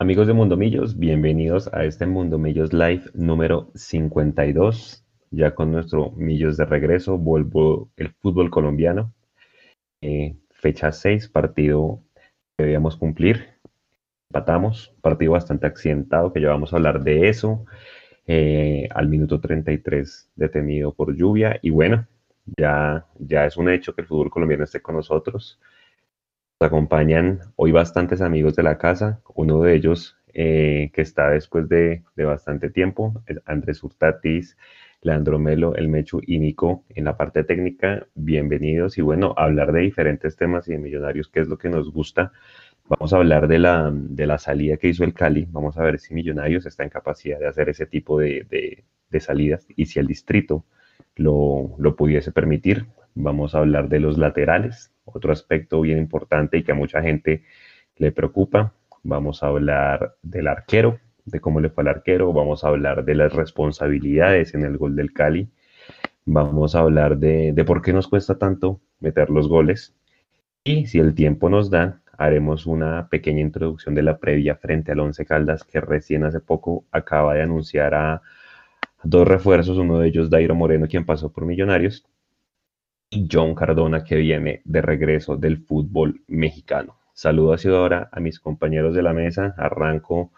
Amigos de Mundo Millos, bienvenidos a este Mundo Millos Live número 52. Ya con nuestro Millos de regreso, vuelvo el fútbol colombiano. Eh, fecha 6, partido que debíamos cumplir. Empatamos, partido bastante accidentado, que ya vamos a hablar de eso. Eh, al minuto 33 detenido por lluvia. Y bueno, ya, ya es un hecho que el fútbol colombiano esté con nosotros acompañan hoy bastantes amigos de la casa, uno de ellos eh, que está después de, bastante tiempo, Andrés Hurtatis, Leandro Melo, El Mechu y Nico en la parte técnica. Bienvenidos y bueno, hablar de diferentes temas y de millonarios, que es lo que nos gusta. Vamos a hablar de la, de la salida que hizo el Cali. Vamos a ver si Millonarios está en capacidad de hacer ese tipo de, de, salidas y si el distrito lo, lo pudiese permitir. Vamos a hablar de los laterales, otro aspecto bien importante y que a mucha gente le preocupa. Vamos a hablar del arquero, de cómo le fue al arquero, vamos a hablar de las responsabilidades en el gol del Cali, vamos a hablar de, por qué nos cuesta tanto meter los goles. Y si el tiempo nos da, haremos una pequeña introducción de la previa frente al Once Caldas que recién hace poco acaba de anunciar a dos refuerzos, uno de ellos Dairo Moreno, quien pasó por Millonarios, John Cardona que viene de regreso del fútbol mexicano. Saludo así ahora a mis compañeros de la mesa. Arranco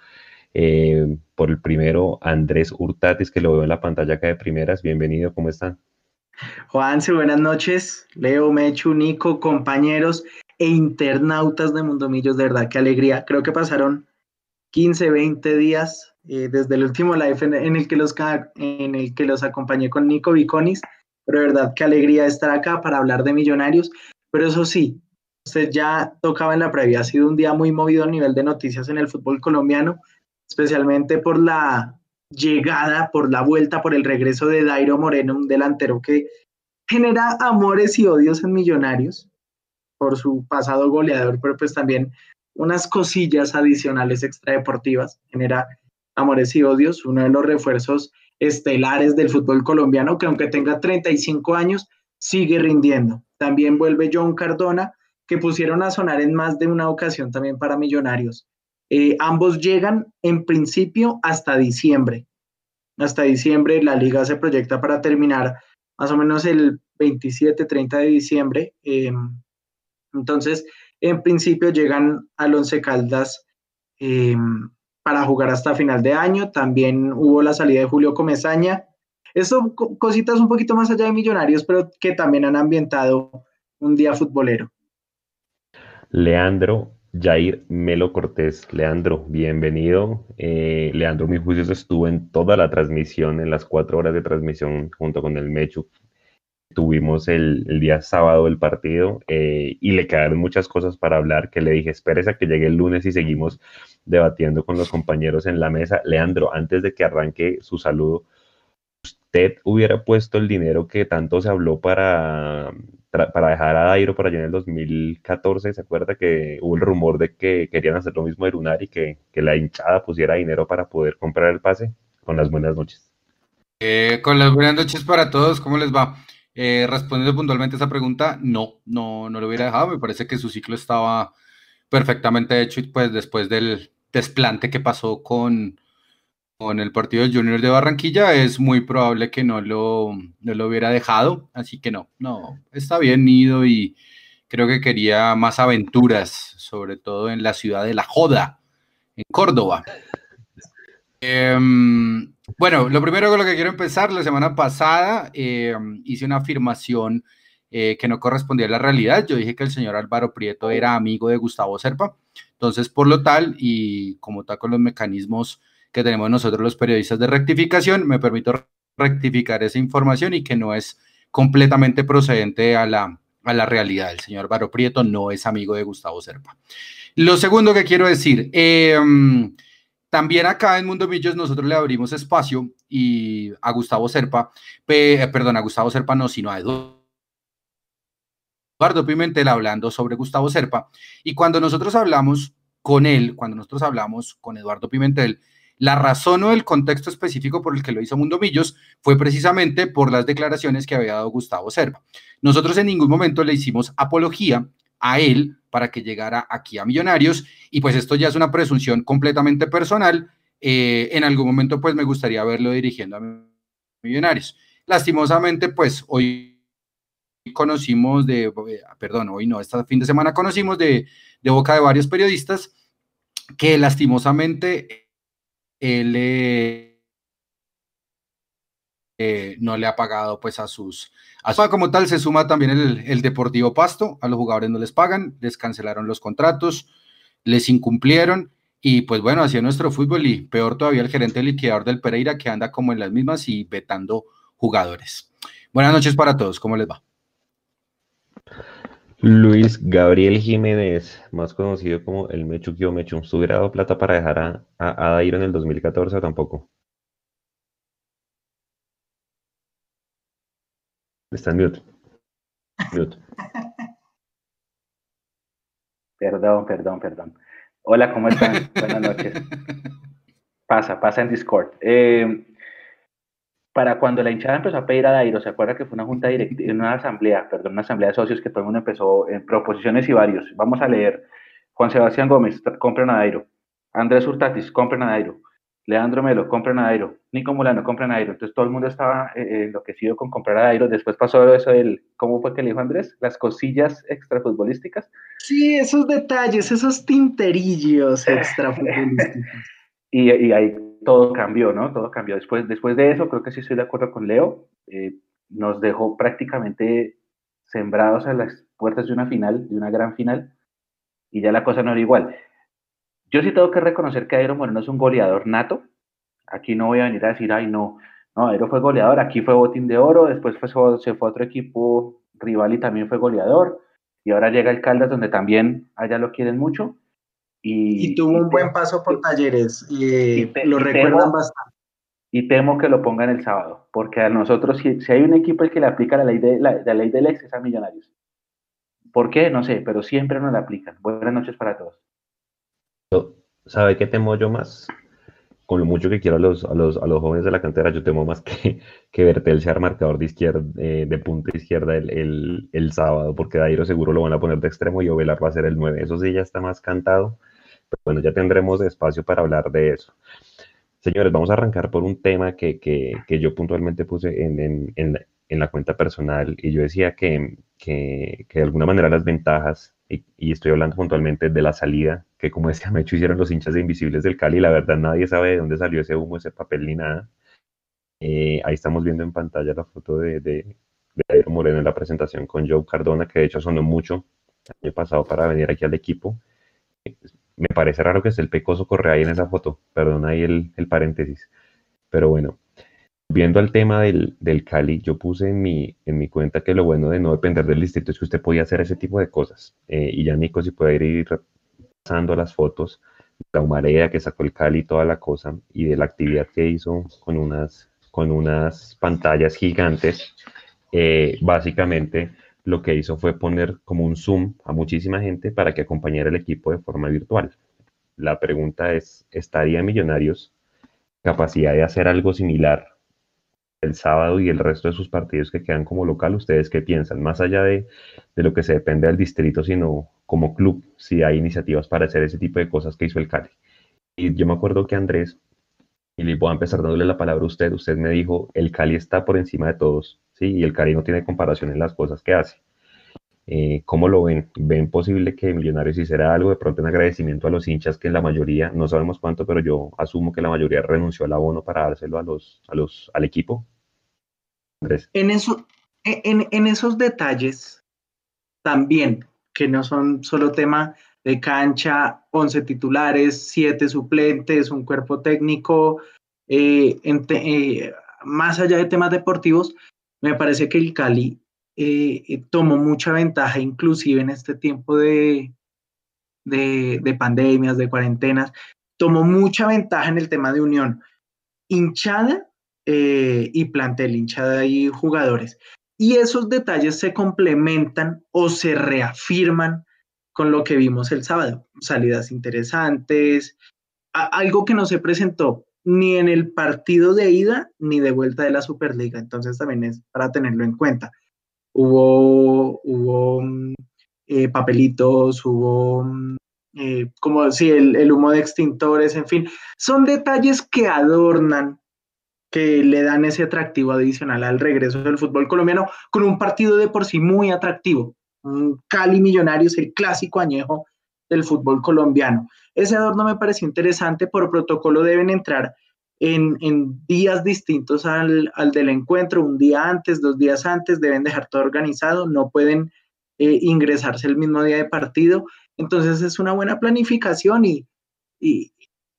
eh, por el primero, Andrés Hurtatis, que lo veo en la pantalla acá de primeras. Bienvenido, ¿cómo están? Juanse, buenas noches. Leo, Mechu, Nico, compañeros e internautas de Mundomillos, de verdad, qué alegría. Creo que pasaron 15, 20 días eh, desde el último live en, el que los, en el que los acompañé con Nico Viconis pero de verdad qué alegría estar acá para hablar de millonarios. Pero eso sí, usted ya tocaba en la previa, ha sido un día muy movido a nivel de noticias en el fútbol colombiano, especialmente por la llegada, por la vuelta, por el regreso de Dairo Moreno, un delantero que genera amores y odios en Millonarios por su pasado goleador, pero pues también unas cosillas adicionales extradeportivas, genera amores y odios, uno de los refuerzos estelares del fútbol colombiano, que aunque tenga 35 años, sigue rindiendo. También vuelve John Cardona, que pusieron a sonar en más de una ocasión también para Millonarios. Eh, ambos llegan en principio hasta diciembre. Hasta diciembre la liga se proyecta para terminar más o menos el 27-30 de diciembre. Em, entonces, en principio llegan al Once Caldas em, para jugar hasta final de año. También hubo la salida de Julio Comezaña. Esto cositas un poquito más allá de Millonarios, pero que también han ambientado un día futbolero. Leandro Jair Melo Cortés. Leandro, bienvenido. Eh, Leandro, mi juicio estuvo en toda la transmisión, en las cuatro horas de transmisión junto con el Mechu tuvimos el, día sábado el partido eh, y le quedaron muchas cosas para hablar que le dije, espérese a que llegue el lunes y seguimos debatiendo con los compañeros en la mesa. Leandro, antes de que arranque su saludo, ¿usted hubiera puesto el dinero que tanto se habló para, para dejar a Dairo por allá en el 2014? ¿Se acuerda que hubo el rumor de que querían hacer lo mismo de Lunar y que, la hinchada pusiera dinero para poder comprar el pase? Con las buenas noches. Eh, con las buenas noches para todos, ¿cómo les va? Eh, respondiendo puntualmente a esa pregunta, no, no, no lo hubiera dejado. Me parece que su ciclo estaba perfectamente hecho y pues después del desplante que pasó con, con el partido del Junior de Barranquilla, es muy probable que no lo, no lo hubiera dejado. Así que no, no, está bien ido y creo que quería más aventuras, sobre todo en la ciudad de La Joda, en Córdoba. Em, bueno, lo primero con lo que quiero empezar, la semana pasada em, hice una afirmación eh, que no correspondía a la realidad. Yo dije que el señor Álvaro Prieto era amigo de Gustavo Serpa. Entonces, por lo tal, y como tal con los mecanismos que tenemos nosotros los periodistas de rectificación, me permito rectificar esa información y que no es completamente procedente a la, a la realidad. El señor Álvaro Prieto no es amigo de Gustavo Serpa. Lo segundo que quiero decir, eh, también acá en Mundo Millos nosotros le abrimos espacio y a Gustavo Serpa, eh, perdón, a Gustavo Serpa no, sino a Eduardo Pimentel hablando sobre Gustavo Serpa. Y cuando nosotros hablamos con él, cuando nosotros hablamos con Eduardo Pimentel, la razón o el contexto específico por el que lo hizo Mundo Millos fue precisamente por las declaraciones que había dado Gustavo Serpa. Nosotros en ningún momento le hicimos apología a él para que llegara aquí a Millonarios. Y pues esto ya es una presunción completamente personal. Eh, en algún momento pues me gustaría verlo dirigiendo a Millonarios. Lastimosamente pues hoy conocimos de, perdón, hoy no, este fin de semana conocimos de, de boca de varios periodistas que lastimosamente él eh, eh, no le ha pagado pues a sus, a como tal se suma también el, el, Deportivo Pasto, a los jugadores no les pagan, les cancelaron los contratos, les incumplieron y pues bueno, hacia nuestro fútbol y peor todavía el gerente liquidador del Pereira que anda como en las mismas y vetando jugadores. Buenas noches para todos, ¿cómo les va? Luis Gabriel Jiménez, más conocido como el Mechu Mechu, ¿su grado plata para dejar a, a, Dairo en el 2014 o tampoco? Está en mute. mute. Perdón, perdón, perdón. Hola, ¿cómo están? Buenas noches. Pasa, pasa en Discord. Eh, para cuando la hinchada empezó a pedir a Dairo, ¿se acuerda que fue una junta directiva, una asamblea, perdón, una asamblea de socios que todo el mundo empezó en proposiciones y varios? Vamos a leer. Juan Sebastián Gómez, compren a Dairo. Andrés Hurtatis, compren a Dairo. Leandro Melo, compren a Dairo. Nico Mulano, compren a Dairo. Entonces todo el mundo estaba eh, eh, enloquecido con comprar a Dairo. Después pasó eso del, ¿cómo fue que le dijo Andrés? Las cosillas extrafutbolísticas. Sí, esos detalles, esos tinterillos extrafutbolísticos. y, y ahí todo cambió, ¿no? Todo cambió. Después, después de eso, creo que sí estoy de acuerdo con Leo. Eh, nos dejó prácticamente sembrados a las puertas de una final, de una gran final, y ya la cosa no era igual. Yo sí tengo que reconocer que Aero Moreno es un goleador nato. Aquí no voy a venir a decir, ay, no, no, Aero fue goleador, aquí fue botín de oro, después fue, se fue a otro equipo rival y también fue goleador, y ahora llega el Caldas donde también allá lo quieren mucho, y, tuvo un buen paso por talleres y, lo recuerdan bastante. Y temo que lo pongan el sábado, porque a nosotros, si, hay un equipo el que le aplica la ley, de, la, ley del ex, es a Millonarios. ¿Por qué? No sé, pero siempre nos la aplican. Buenas noches para todos. ¿Sabe qué temo yo más? Con lo mucho que quiero a los, a los, a los jóvenes de la cantera, yo temo más que, que Bertel sea marcador de izquierda, eh, de punta izquierda el, el, el, sábado, porque Dairo seguro lo van a poner de extremo y Ovelar va a ser el 9. Eso sí ya está más cantado bueno, ya tendremos espacio para hablar de eso. Señores, vamos a arrancar por un tema que, que, yo puntualmente puse en, en, en, la, cuenta personal y yo decía que, que, de alguna manera las ventajas, y, y, estoy hablando puntualmente de la salida, que como decía Mecho hicieron los hinchas de Invisibles del Cali, la verdad nadie sabe de dónde salió ese humo, ese papel ni nada. Eh, ahí estamos viendo en pantalla la foto de, de, de Moreno en la presentación con Joe Cardona, que de hecho sonó mucho el año pasado para venir aquí al equipo me parece raro que esté el pecoso Correa ahí en esa foto, perdón ahí el, el paréntesis. Pero bueno, viendo al tema del, del, Cali, yo puse en mi, en mi cuenta que lo bueno de no depender del distrito es que usted podía hacer ese tipo de cosas. Eh, y ya Nico, si puede ir pasando las fotos, la humareda que sacó el Cali, toda la cosa, y de la actividad que hizo con unas, con unas pantallas gigantes, eh, básicamente lo que hizo fue poner como un Zoom a muchísima gente para que acompañara el equipo de forma virtual. La pregunta es, ¿estaría Millonarios capacidad de hacer algo similar el sábado y el resto de sus partidos que quedan como local? ¿Ustedes qué piensan? Más allá de, lo que se depende del distrito, sino como club, si hay iniciativas para hacer ese tipo de cosas que hizo el Cali. Y yo me acuerdo que Andrés, y le voy a empezar dándole la palabra a usted, usted me dijo, el Cali está por encima de todos ¿sí? Y el Cari no tiene comparación en las cosas que hace. Eh, ¿Cómo lo ven? ¿Ven posible que Millonarios hiciera algo de pronto en agradecimiento a los hinchas que en la mayoría, no sabemos cuánto, pero yo asumo que la mayoría renunció al abono para dárselo a los, a los, al equipo? En, eso, en, en esos detalles también, que no son solo tema de cancha, 11 titulares, 7 suplentes, un cuerpo técnico, eh, eh, más allá de temas deportivos, me parece que el Cali eh, eh, tomó mucha ventaja, inclusive en este tiempo de, de, pandemias, de cuarentenas, tomó mucha ventaja en el tema de unión. Hinchada eh, y plantel, hinchada y jugadores. Y esos detalles se complementan o se reafirman con lo que vimos el sábado. Salidas interesantes, algo que no se presentó ni en el partido de ida ni de vuelta de la Superliga. Entonces también es para tenerlo en cuenta. Hubo, hubo eh, papelitos, hubo eh, como si el, humo de extintores, en fin, son detalles que adornan, que le dan ese atractivo adicional al regreso del fútbol colombiano con un partido de por sí muy atractivo. Cali Millonarios, el clásico añejo del fútbol colombiano. Ese adorno me pareció interesante, por protocolo deben entrar en, días distintos al, del encuentro, un día antes, dos días antes, deben dejar todo organizado, no pueden eh, ingresarse el mismo día de partido. Entonces es una buena planificación y,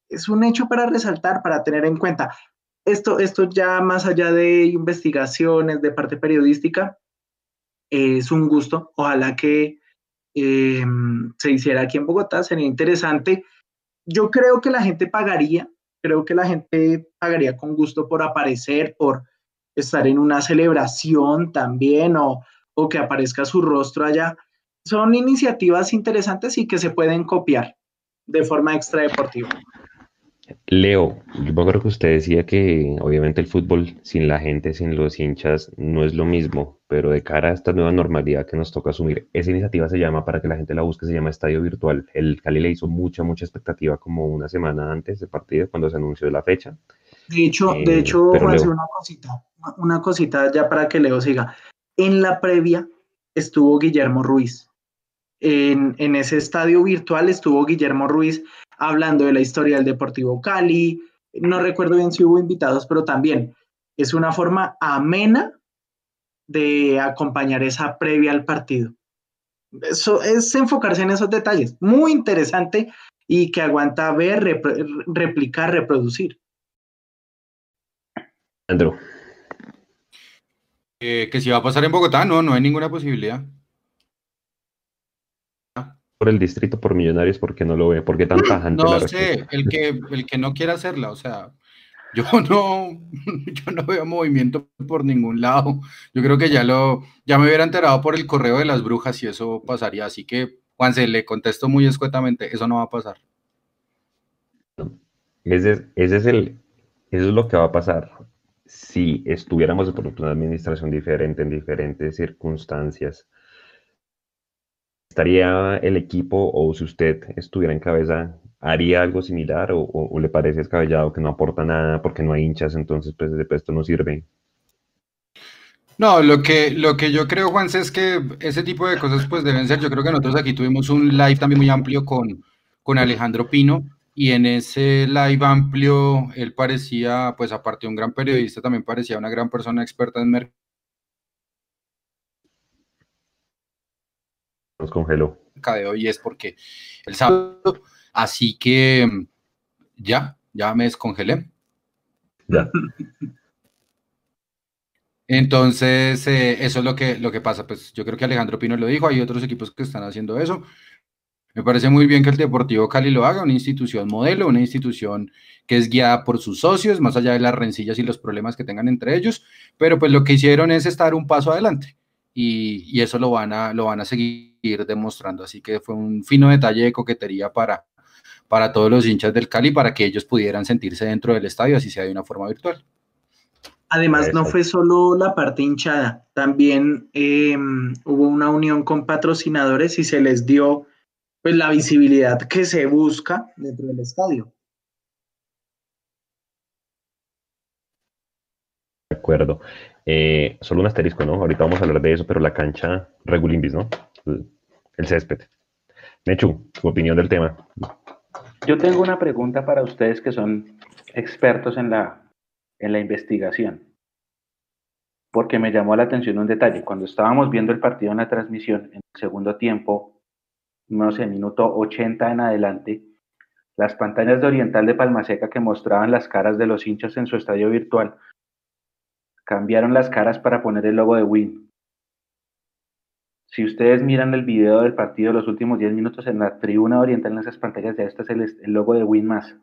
es un hecho para resaltar, para tener en cuenta. Esto, esto ya más allá de investigaciones, de parte periodística, es un gusto. Ojalá que em, se hiciera aquí en Bogotá, sería interesante. Yo creo que la gente pagaría creo que la gente pagaría con gusto por aparecer, por estar en una celebración también o, que aparezca su rostro allá. Son iniciativas interesantes y que se pueden copiar de forma extradeportiva. Leo, yo me acuerdo que usted decía que obviamente el fútbol sin la gente, sin los hinchas, no es lo mismo, pero de cara a esta nueva normalidad que nos toca asumir, esa iniciativa se llama, para que la gente la busque, se llama Estadio Virtual. El Cali le hizo mucha, mucha expectativa como una semana antes del partido, cuando se anunció la fecha. De hecho, de eh, hecho, una cosita, una cosita ya para que Leo siga. En la previa estuvo Guillermo Ruiz. En, en ese estadio virtual estuvo Guillermo Ruiz hablando de la historia del Deportivo Cali. No recuerdo bien si hubo invitados, pero también es una forma amena de acompañar esa previa al partido. Eso es enfocarse en esos detalles. Muy interesante y que aguanta ver, replicar, reproducir. Andrew. Eh, que si va a pasar en Bogotá, no, no hay ninguna posibilidad por el distrito por millonarios porque no lo ve, porque tanta gente no sé, el que, el que no quiera hacerla, o sea, yo no, yo no veo movimiento por ningún lado. Yo creo que ya lo, ya me hubiera enterado por el correo de las brujas y eso pasaría. Así que, Juan, se le contesto muy escuetamente, eso no va a pasar. Ese, ese es el, eso es lo que va a pasar. Si estuviéramos por una administración diferente en diferentes circunstancias, ¿Estaría el equipo o si usted estuviera en cabeza, haría algo similar o, le parece escabellado que no aporta nada porque no hay hinchas, entonces pues esto no sirve? No, lo que, lo que yo creo, Juan, es que ese tipo de cosas pues deben ser, yo creo que nosotros aquí tuvimos un live también muy amplio con, con Alejandro Pino y en ese live amplio él parecía, pues aparte de un gran periodista, también parecía una gran persona experta en mercado nos congeló. De hoy es porque el sábado, así que ya, ya me descongelé. Ya. Entonces, eh, eso es lo que, lo que pasa. Pues yo creo que Alejandro Pino lo dijo, hay otros equipos que están haciendo eso. Me parece muy bien que el Deportivo Cali lo haga, una institución modelo, una institución que es guiada por sus socios, más allá de las rencillas y los problemas que tengan entre ellos, pero pues lo que hicieron es estar un paso adelante y, eso lo van, a, lo van a seguir demostrando. Así que fue un fino detalle de coquetería para, para todos los hinchas del Cali, para que ellos pudieran sentirse dentro del estadio, así sea de una forma virtual. Además, no fue solo la parte hinchada, también em, hubo una unión con patrocinadores y se les dio pues, la visibilidad que se busca dentro del estadio. De acuerdo. Eh, solo un asterisco, ¿no? Ahorita vamos a hablar de eso, pero la cancha regulimbis, ¿no? El, césped. Mechu, tu opinión del tema. Yo tengo una pregunta para ustedes que son expertos en la, en la investigación, porque me llamó la atención un detalle. Cuando estábamos viendo el partido en la transmisión, en el segundo tiempo, no sé, minuto 80 en adelante, las pantallas de Oriental de Palmaseca que mostraban las caras de los hinchas en su estadio virtual cambiaron las caras para poner el logo de Win. Si ustedes miran el video del partido de los últimos 10 minutos en la tribuna oriental en esas pantallas, ya este es el, logo de Win más.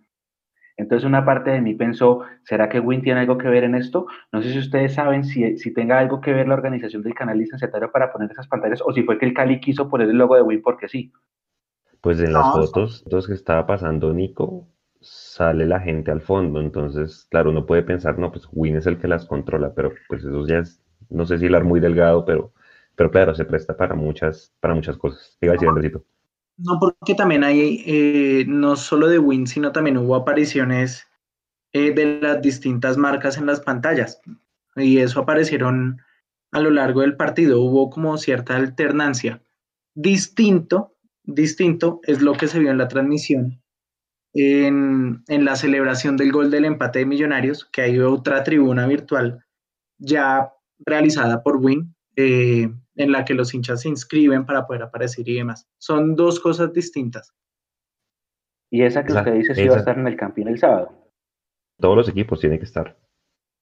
Entonces una parte de mí pensó, ¿será que Win tiene algo que ver en esto? No sé si ustedes saben si, si tenga algo que ver la organización del canal licenciatario para poner esas pantallas o si fue que el Cali quiso poner el logo de Win porque sí. Pues en las fotos, dos que estaba pasando Nico, sale la gente al fondo. Entonces, claro, uno puede pensar, no, pues Win es el que las controla, pero pues eso ya es, no sé si hilar muy delgado, pero pero claro, se presta para muchas, para muchas cosas. ¿Qué iba a decir, Andresito? No, porque también hay, eh, no solo de Win, sino también hubo apariciones eh, de las distintas marcas en las pantallas. Y eso aparecieron a lo largo del partido. Hubo como cierta alternancia. Distinto, distinto es lo que se vio en la transmisión. En, en la celebración del gol del empate de Millonarios, que hay otra tribuna virtual ya realizada por Win, eh, en la que los hinchas se inscriben para poder aparecer y demás. Son dos cosas distintas. Y esa que usted dice sí va a estar en el Campín el sábado. Todos los equipos tienen que estar.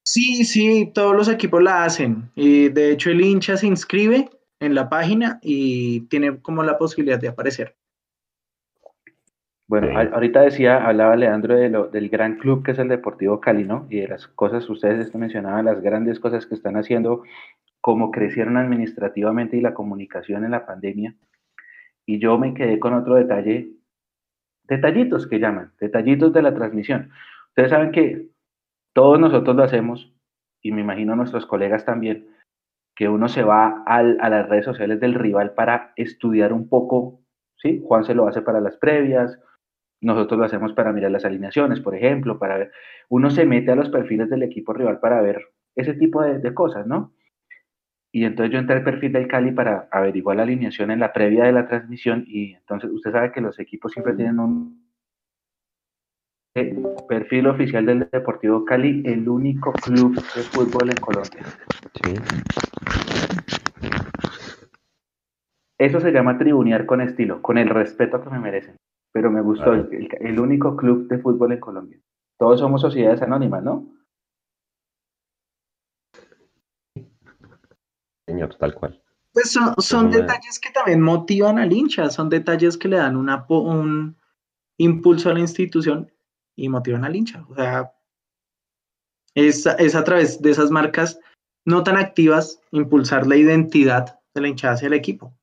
Sí, sí, todos los equipos la hacen. Y de hecho el hincha se inscribe en la página y tiene como la posibilidad de aparecer. Bueno, ahorita decía, hablaba Leandro de lo, del gran club que es el Deportivo Cali, ¿no? Y de las cosas, ustedes mencionaban las grandes cosas que están haciendo, cómo crecieron administrativamente y la comunicación en la pandemia. Y yo me quedé con otro detalle, detallitos que llaman, detallitos de la transmisión. Ustedes saben que todos nosotros lo hacemos, y me imagino nuestros colegas también, que uno se va a las redes sociales del rival para estudiar un poco, ¿sí? Juan se lo hace para las previas, nosotros lo hacemos para mirar las alineaciones, por ejemplo, para ver, uno se mete a los perfiles del equipo rival para ver ese tipo de, cosas, ¿no? Y entonces yo entré al perfil del Cali para averiguar la alineación en la previa de la transmisión y entonces usted sabe que los equipos siempre tienen un perfil oficial del Deportivo Cali, el único club de fútbol en Colombia. Sí. Eso se llama tribunear con estilo, con el respeto que me merecen pero me gustó el, único club de fútbol en Colombia. Todos somos sociedades anónimas, ¿no? Señor, tal cual. Pues son, detalles que también motivan al hincha, son detalles que le dan una, un impulso a la institución y motivan al hincha. O sea, es, es a través de esas marcas no tan activas impulsar la identidad de la hinchada hacia el equipo.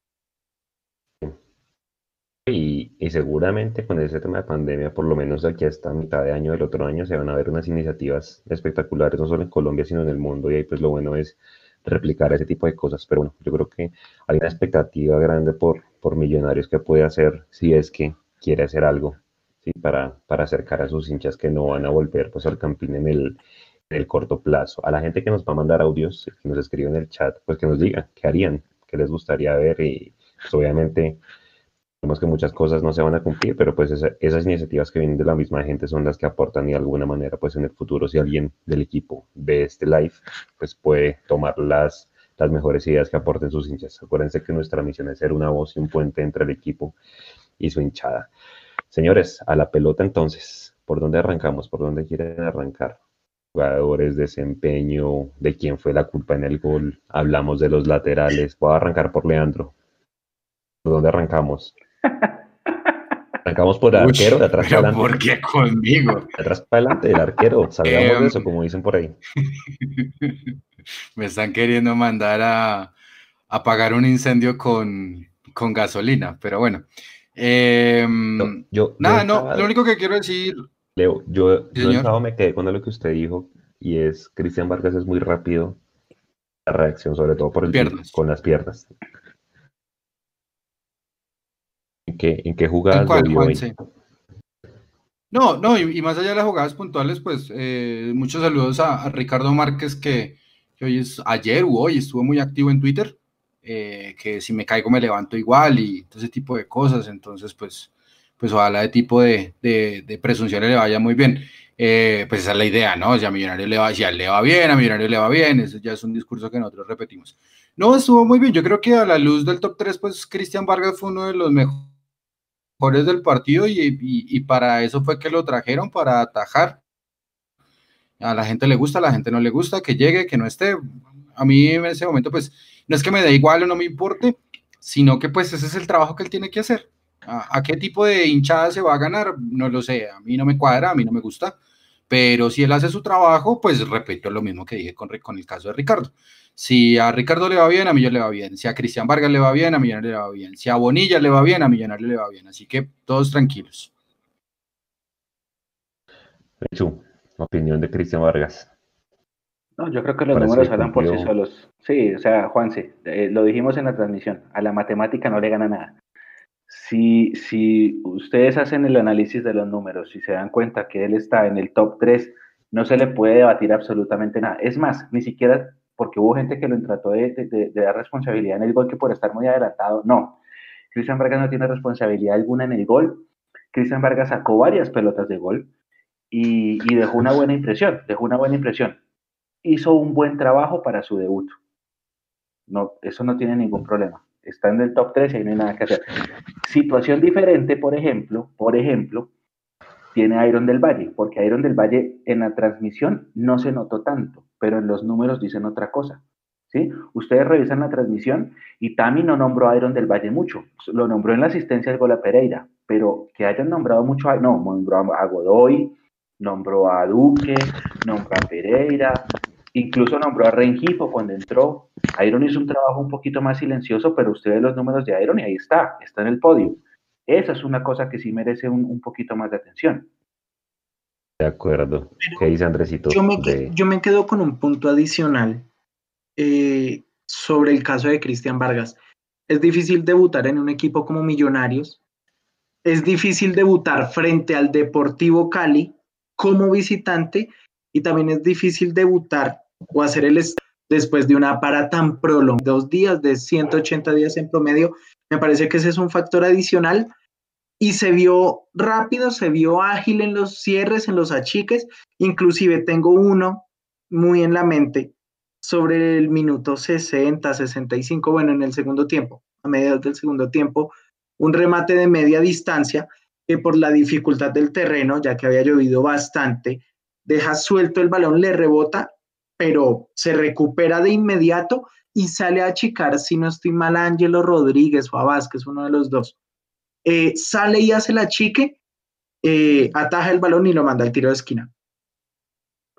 Y, seguramente con ese tema de pandemia, por lo menos aquí hasta mitad de año del otro año, se van a ver unas iniciativas espectaculares, no solo en Colombia, sino en el mundo. Y ahí pues lo bueno es replicar ese tipo de cosas. Pero bueno, yo creo que hay una expectativa grande por, por Millonarios que puede hacer si es que quiere hacer algo ¿sí? para, para acercar a sus hinchas que no van a volver pues, al campín en el, en el corto plazo. A la gente que nos va a mandar audios, que nos escribe en el chat, pues que nos diga qué harían, qué les gustaría ver y pues, obviamente Sabemos que muchas cosas no se van a cumplir, pero pues esas iniciativas que vienen de la misma gente son las que aportan y de alguna manera pues en el futuro si alguien del equipo ve este live pues puede tomar las, las mejores ideas que aporten sus hinchas. Acuérdense que nuestra misión es ser una voz y un puente entre el equipo y su hinchada. Señores, a la pelota entonces, ¿por dónde arrancamos? ¿Por dónde quieren arrancar? Jugadores, desempeño, de quién fue la culpa en el gol, hablamos de los laterales. Voy a arrancar por Leandro. ¿Por dónde arrancamos? Arrancamos por el arquero, de atrás para adelante. ¿Por qué conmigo? De atrás para adelante, el arquero. Sabemos de eso, como dicen por ahí. Me están queriendo mandar a apagar un incendio con, con gasolina, pero bueno. Em, yo, nada, no, lo único que quiero decir. Leo, yo, yo me quedé con lo que usted dijo, y es: Cristian Vargas es muy rápido la reacción, sobre todo por el con las piernas. ¿En qué, jugadas No, no, y, más allá de las jugadas puntuales, pues eh, muchos saludos a, Ricardo Márquez que, hoy es ayer u hoy estuvo muy activo en Twitter, eh, que si me caigo me levanto igual y todo ese tipo de cosas, entonces pues, pues ojalá de tipo de, de, presunciones le vaya muy bien. Eh, pues esa es la idea, ¿no? Si a Millonario le va, si a le va bien, a Millonario le va bien, eso ya es un discurso que nosotros repetimos. No, estuvo muy bien, yo creo que a la luz del top 3, pues Cristian Vargas fue uno de los mejores mejores del partido y, para eso fue que lo trajeron, para atajar. A la gente le gusta, a la gente no le gusta, que llegue, que no esté. A mí en ese momento, pues, no es que me dé igual o no me importe, sino que pues ese es el trabajo que él tiene que hacer. ¿A, qué tipo de hinchada se va a ganar? No lo sé, a mí no me cuadra, a mí no me gusta, pero si él hace su trabajo, pues repito lo mismo que dije con, con el caso de Ricardo. Si a Ricardo le va bien, a Millón le va bien. Si a Cristian Vargas le va bien, a Millonario le va bien. Si a Bonilla le va bien, a Millonario le va bien. Así que todos tranquilos. Hecho, opinión de Cristian Vargas. No, yo creo que los números hablan por sí solos. Sí, o sea, Juanse, eh, lo dijimos en la transmisión, a la matemática no le gana nada. Si, si ustedes hacen el análisis de los números y se dan cuenta que él está en el top 3, no se le puede debatir absolutamente nada. Es más, ni siquiera porque hubo gente que lo trató de, dar responsabilidad en el gol que por estar muy adelantado, no. Cristian Vargas no tiene responsabilidad alguna en el gol. Cristian Vargas sacó varias pelotas de gol y, y dejó una buena impresión, dejó una buena impresión. Hizo un buen trabajo para su debut. No, eso no tiene ningún problema. Está en el top 3 y ahí no hay nada que hacer. Situación diferente, por ejemplo, por ejemplo, tiene Iron del Valle, porque Iron del Valle en la transmisión no se notó tanto, pero en los números dicen otra cosa. ¿sí? Ustedes revisan la transmisión y Tami no nombró a Iron del Valle mucho, lo nombró en la asistencia del gol a Pereira, pero que hayan nombrado mucho, no, nombró a Godoy, nombró a Duque, nombró a Pereira, incluso nombró a Rengifo cuando entró. Iron hizo un trabajo un poquito más silencioso, pero ustedes los números de Iron y ahí está, está en el podio. Esa es una cosa que sí merece un, poquito más de atención. De acuerdo. ¿Qué dice Andresito? Yo me, quedo con un punto adicional eh, sobre el caso de Cristian Vargas. Es difícil debutar en un equipo como Millonarios. Es difícil debutar frente al Deportivo Cali como visitante y también es difícil debutar o hacer el después de una para tan prolongada, dos días de 180 días en promedio. Me parece que ese es un factor adicional y se vio rápido, se vio ágil en los cierres, en los achiques, inclusive tengo uno muy en la mente sobre el minuto 60, 65, bueno, en el segundo tiempo, a mediados del segundo tiempo, un remate de media distancia que por la dificultad del terreno, ya que había llovido bastante, deja suelto el balón, le rebota, pero se recupera de inmediato y sale a achicar, si no estoy mal, Ángelo Rodríguez o a Vázquez, uno de los dos. Eh, sale y hace la chique, eh, ataja el balón y lo manda al tiro de esquina.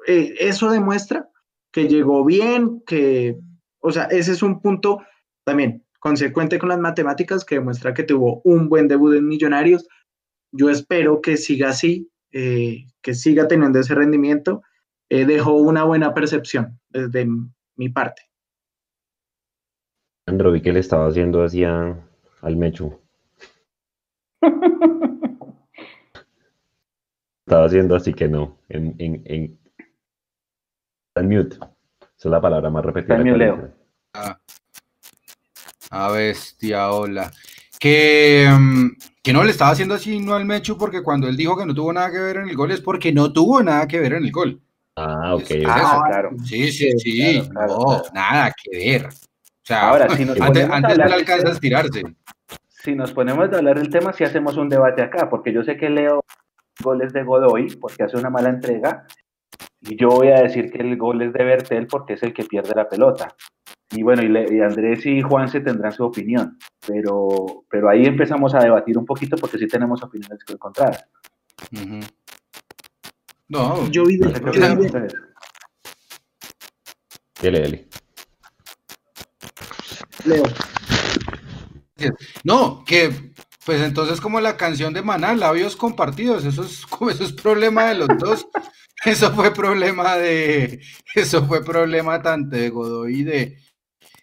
Eh, eso demuestra que llegó bien, que, o sea, ese es un punto también consecuente con las matemáticas que demuestra que tuvo un buen debut en Millonarios. Yo espero que siga así, que siga teniendo ese rendimiento. dejó una buena percepción desde mi parte. Andro, vi que le estaba haciendo así al Mechu. Estaba haciendo así que no. En, en, en... mute. Esa es la palabra más repetida. En Leo. Ah. A bestia, hola. Que, mm, que no le estaba haciendo así no al Mechu porque cuando él dijo que no tuvo nada que ver en el gol es porque no tuvo nada que ver en el gol. Ah, ok. ah, claro. Sí, sí, sí. no, nada que ver. O sea, Ahora, si antes, antes no le alcanza a estirarse si nos ponemos a hablar del tema, si hacemos un debate acá, porque yo sé que Leo goles de Godoy porque hace una mala entrega, y yo voy a decir que el gol es de Bertel porque es el que pierde la pelota. Y bueno, y, Andrés y Juan se tendrán su opinión, pero, pero ahí empezamos a debatir un poquito porque sí tenemos opiniones que encontrar. No, yo vi de, Leo. No, que pues entonces como la canción de Maná, labios compartidos, eso es, eso es problema de los dos. Eso fue problema de, eso fue problema tanto de Godoy y de,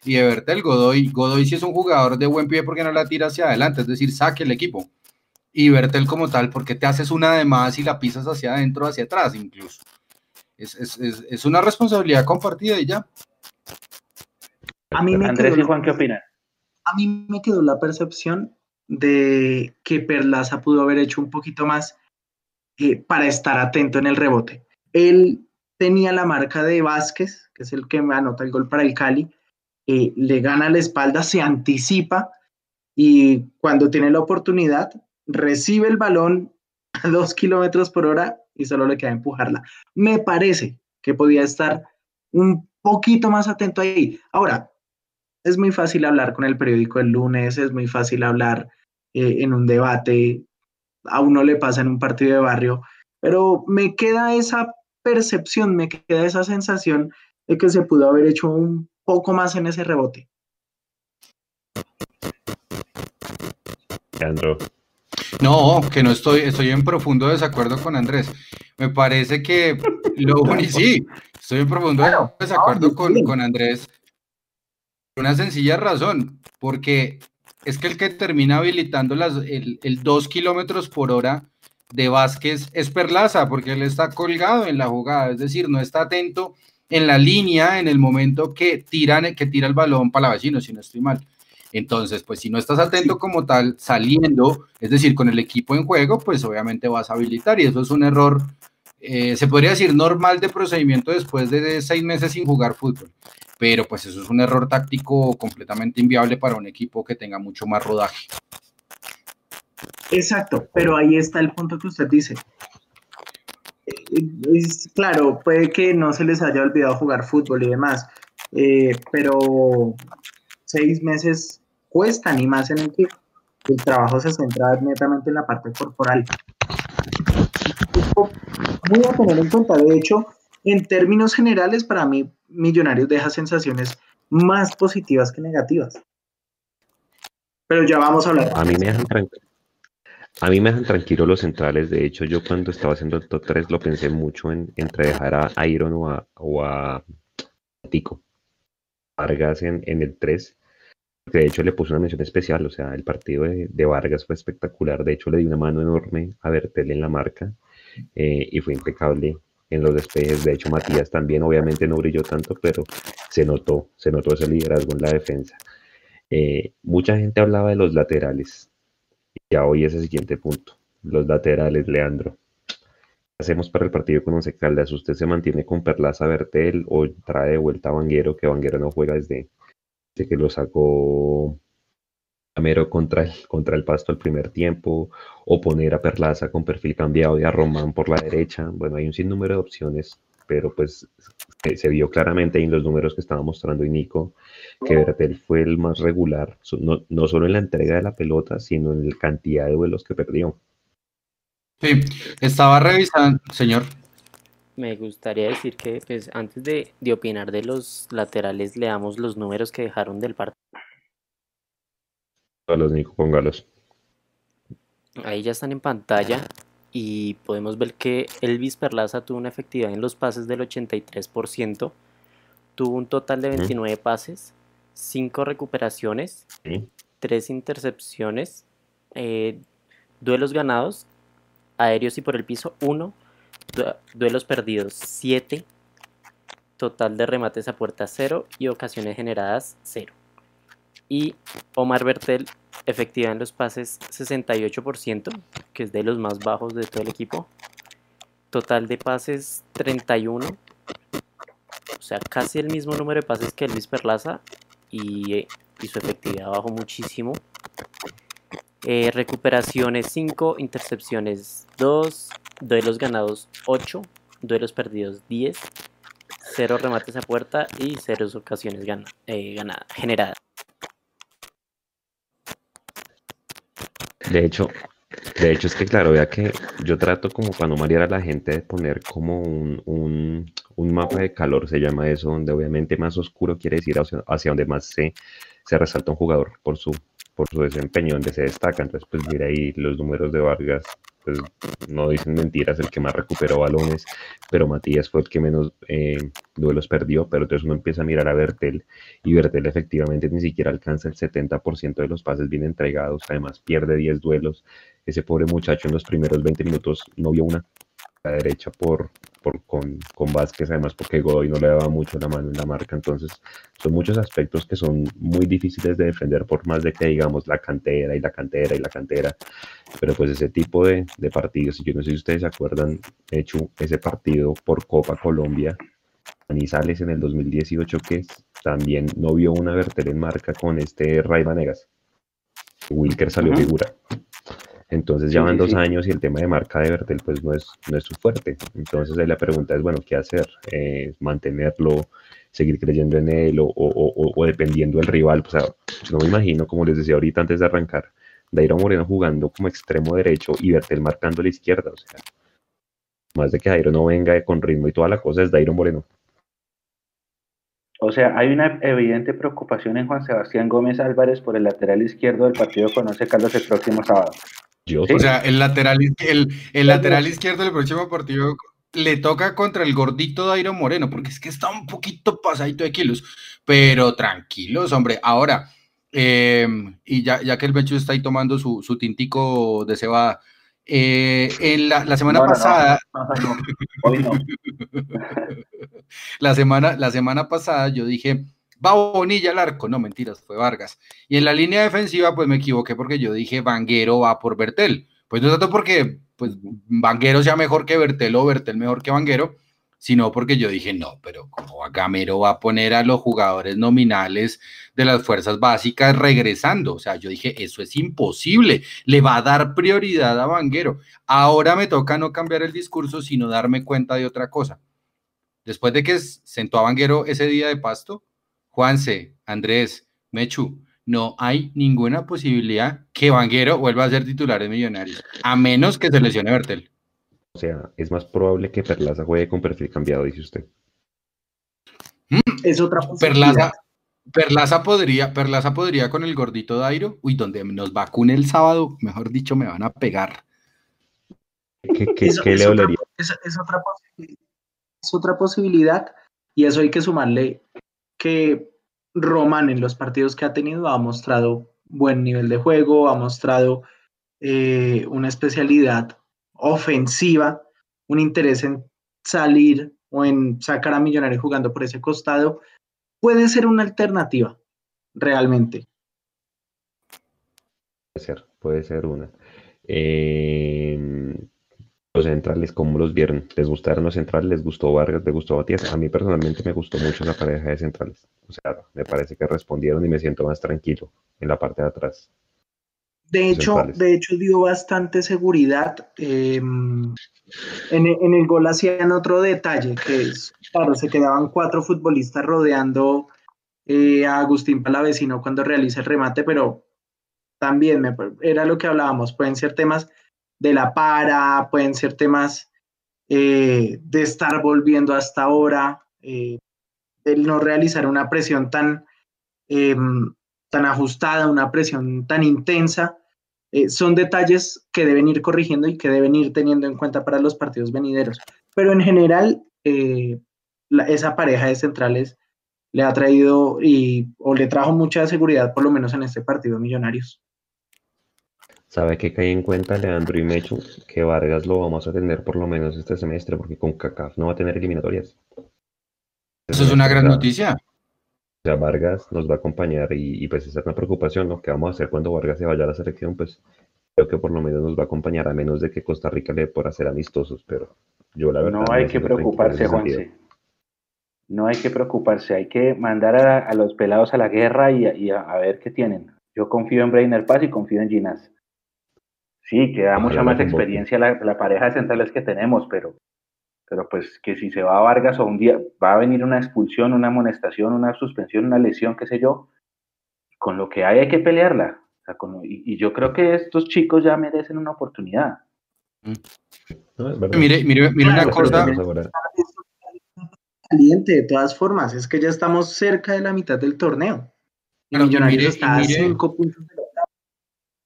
y de Bertel. Godoy, Godoy sí es un jugador de buen pie porque no la tira hacia adelante, es decir, saque el equipo. Y Bertel como tal, porque te haces una de más y la pisas hacia adentro, hacia atrás incluso. Es, es, es, una responsabilidad compartida y ya. A mí me Andrés y Juan, ¿qué opinan? A mí me quedó la percepción de que Perlaza pudo haber hecho un poquito más eh, para estar atento en el rebote. Él tenía la marca de Vázquez, que es el que anota el gol para el Cali, eh, le gana la espalda, se anticipa y cuando tiene la oportunidad recibe el balón a dos kilómetros por hora y solo le queda empujarla. Me parece que podía estar un poquito más atento ahí. Ahora, es muy fácil hablar con el periódico el lunes, es muy fácil hablar eh, en un debate, a uno le pasa en un partido de barrio, pero me queda esa percepción, me queda esa sensación de que se pudo haber hecho un poco más en ese rebote. Andro. No, que no estoy, estoy en profundo desacuerdo con Andrés. me parece que lo único, sí, estoy en profundo desacuerdo con, con Andrés. Una sencilla razón, porque es que el que termina habilitando las, el, el 2 kilómetros por hora de Vázquez es Perlaza, porque él está colgado en la jugada, es decir, no está atento en la línea en el momento que, tiran, que tira el balón para la vecino, si no estoy mal. Entonces, pues si no estás atento como tal, saliendo, es decir, con el equipo en juego, pues obviamente vas a habilitar y eso es un error, eh, se podría decir normal de procedimiento después de seis meses sin jugar fútbol, pero pues eso es un error táctico completamente inviable para un equipo que tenga mucho más rodaje. Exacto, pero ahí está el punto que usted dice. Es, claro, puede que no se les haya olvidado jugar fútbol y demás, eh, pero seis meses cuestan y más en el que el trabajo se centra netamente en la parte corporal. Muy a tener en cuenta, de hecho, en términos generales, para mí, Millonarios deja sensaciones más positivas que negativas. Pero ya vamos a hablar. A mí me dejan tranquilo. A mí me dejan tranquilo los centrales. De hecho, yo cuando estaba haciendo el top 3 lo pensé mucho en entre dejar a Iron o a, Tico. Vargas en, en el 3 de hecho le puse una mención especial, o sea, el partido de, Vargas fue espectacular, de hecho le di una mano enorme a Bertel en la marca eh, y fue impecable en los despejes, de hecho Matías también obviamente no brilló tanto, pero se notó, se notó ese liderazgo en la defensa. Eh, mucha gente hablaba de los laterales, y ya hoy es el siguiente punto, los laterales, Leandro. ¿Qué hacemos para el partido con Once Caldas? ¿Usted se mantiene con Perlaza Bertel o trae de vuelta a Vanguero, que Vanguero no juega desde, que lo sacó Amero contra el, contra el Pasto al primer tiempo, o poner a Perlaza con perfil cambiado y a Román por la derecha. Bueno, hay un sinnúmero de opciones, pero pues se, vio claramente en los números que estaba mostrando Nico que Bertel fue el más regular, no, no solo en la entrega de la pelota, sino en la cantidad de vuelos que perdió. Sí, estaba revisando, señor me gustaría decir que pues, antes de, opinar de los laterales, leamos los números que dejaron del partido. Los Nico, póngalos. Ahí ya están en pantalla y podemos ver que Elvis Perlaza tuvo una efectividad en los pases del 83%, tuvo un total de 29 pases, 5 recuperaciones, 3 intercepciones, eh, duelos ganados, aéreos y por el piso 1, duelos perdidos 7, total de remates a puerta 0 y ocasiones generadas 0. Y Omar Bertel efectiva en los pases 68%, que es de los más bajos de todo el equipo. Total de pases 31, o sea, casi el mismo número de pases que Luis Perlaza y, y su efectividad bajó muchísimo. Eh, recuperaciones 5, intercepciones 2, duelos ganados 8, duelos perdidos 10, 0 remates a puerta y 0 ocasiones gana, eh, generadas. De hecho, de hecho es que claro, vea que yo trato como cuando marear la gente de poner como un, un, un, mapa de calor, se llama eso, donde obviamente más oscuro quiere decir hacia, hacia donde más se, se resalta un jugador por su, por su desempeño, donde se destaca. Entonces, pues mira ahí los números de Vargas pues no dicen mentiras, el que más recuperó balones, pero Matías fue el que menos eh, duelos perdió, pero entonces uno empieza a mirar a Bertel y Bertel efectivamente ni siquiera alcanza el 70% de los pases bien entregados, además pierde 10 duelos, ese pobre muchacho en los primeros 20 minutos no vio una a derecha por, con, con, Vázquez, además porque Godoy no le daba mucho la mano en la marca, entonces son muchos aspectos que son muy difíciles de defender por más de que digamos la cantera y la cantera y la cantera, pero pues ese tipo de, de partidos, y yo no sé si ustedes se acuerdan, hecho ese partido por Copa Colombia, Manizales en el 2018 que también no vio una verter en marca con este Ray Vanegas. Wilker salió figura. Entonces ya van dos años y el tema de marca de Bertel pues no es, no es su fuerte. Entonces ahí la pregunta es, bueno, ¿qué hacer? Eh, ¿Mantenerlo? ¿Seguir creyendo en él? O, o, dependiendo del rival? O sea, no me imagino, como les decía ahorita antes de arrancar, Dairo Moreno jugando como extremo derecho y Bertel marcando a la izquierda. O sea, más de que Dairo no venga con ritmo y toda la cosa es Dairo Moreno. O sea, hay una evidente preocupación en Juan Sebastián Gómez Álvarez por el lateral izquierdo del partido con Once Carlos el próximo sábado. O sea, el lateral, el, el lateral izquierdo del próximo partido le toca contra el gordito Dairo Moreno, porque es que está un poquito pasadito de kilos, pero tranquilos, hombre. Ahora, em, y ya, ya que el Bencho está ahí tomando su, su tintico de cebada, eh, en la, semana pasada, la semana, la semana pasada yo dije, va Bonilla al arco, no mentiras, fue Vargas. Y en la línea defensiva, pues me equivoqué porque yo dije Vanguero va por Bertel. Pues no tanto porque pues Vanguero sea mejor que Bertel o Bertel mejor que Vanguero, sino porque yo dije, no, pero como Gamero va a poner a los jugadores nominales de las fuerzas básicas regresando? O sea, yo dije, eso es imposible, le va a dar prioridad a Vanguero. Ahora me toca no cambiar el discurso, sino darme cuenta de otra cosa. Después de que sentó a Vanguero ese día de pasto, Juanse, Andrés, Mechu, no hay ninguna posibilidad que Vanguero vuelva a ser titular de Millonarios, a menos que se lesione Bertel. O sea, es más probable que Perlaza juegue con perfil cambiado, dice usted. Mm, es otra posibilidad. Perlaza, podría, Perlaza podría con el gordito Dairo. Uy, donde nos vacune el sábado, mejor dicho, me van a pegar. ¿Qué, le dolería? es, otra es otra posibilidad y eso hay que sumarle que Román en los partidos que ha tenido ha mostrado buen nivel de juego, ha mostrado eh, una especialidad ofensiva, un interés en salir o en sacar a Millonarios jugando por ese costado, puede ser una alternativa, realmente. Puede ser, puede ser una. Eh, los centrales, ¿cómo los vieron? ¿Les gustaron los centrales? ¿Les gustó Vargas? ¿Les gustó Batías? A mí personalmente me gustó mucho la pareja de centrales. O sea, me parece que respondieron y me siento más tranquilo en la parte de atrás. De hecho, de hecho dio bastante seguridad. Em, en, el gol hacían otro detalle, que es, claro, se quedaban cuatro futbolistas rodeando eh, a Agustín Palavecino cuando realiza el remate, pero también me, era lo que hablábamos, pueden ser temas de la para, pueden ser temas eh, de estar volviendo hasta ahora, eh, el no realizar una presión tan, em, tan ajustada, una presión tan intensa. Eh, son detalles que deben ir corrigiendo y que deben ir teniendo en cuenta para los partidos venideros. Pero en general, esa pareja de centrales le ha traído y, o le trajo mucha seguridad, por lo menos en este partido Millonarios. ¿Sabe que cae en cuenta Leandro y Mecho? Que Vargas lo vamos a tener por lo menos este semestre, porque con CACAF no va a tener eliminatorias. Eso es una gran noticia. O sea, Vargas nos va a acompañar y, pues esa es una preocupación, ¿no? ¿Qué vamos a hacer cuando Vargas se vaya a la selección? Pues creo que por lo menos nos va a acompañar, a menos de que Costa Rica le por hacer amistosos, pero yo la verdad... No hay que preocuparse, Juanse. No hay que preocuparse, hay que mandar a, los pelados a la guerra y, a, ver qué tienen. Yo confío en Brainer Paz y confío en Ginas. Sí, que da mucha más experiencia la, pareja de centrales que tenemos, pero, pero pues que si se va a Vargas o un día va a venir una expulsión, una amonestación, una suspensión, una lesión, qué sé yo, con lo que hay hay que pelearla. y, yo creo que estos chicos ya merecen una oportunidad. mire, mire, mire una cosa. Caliente, de todas formas, es que ya estamos cerca de la mitad del torneo. Y Millonarios está a cinco puntos de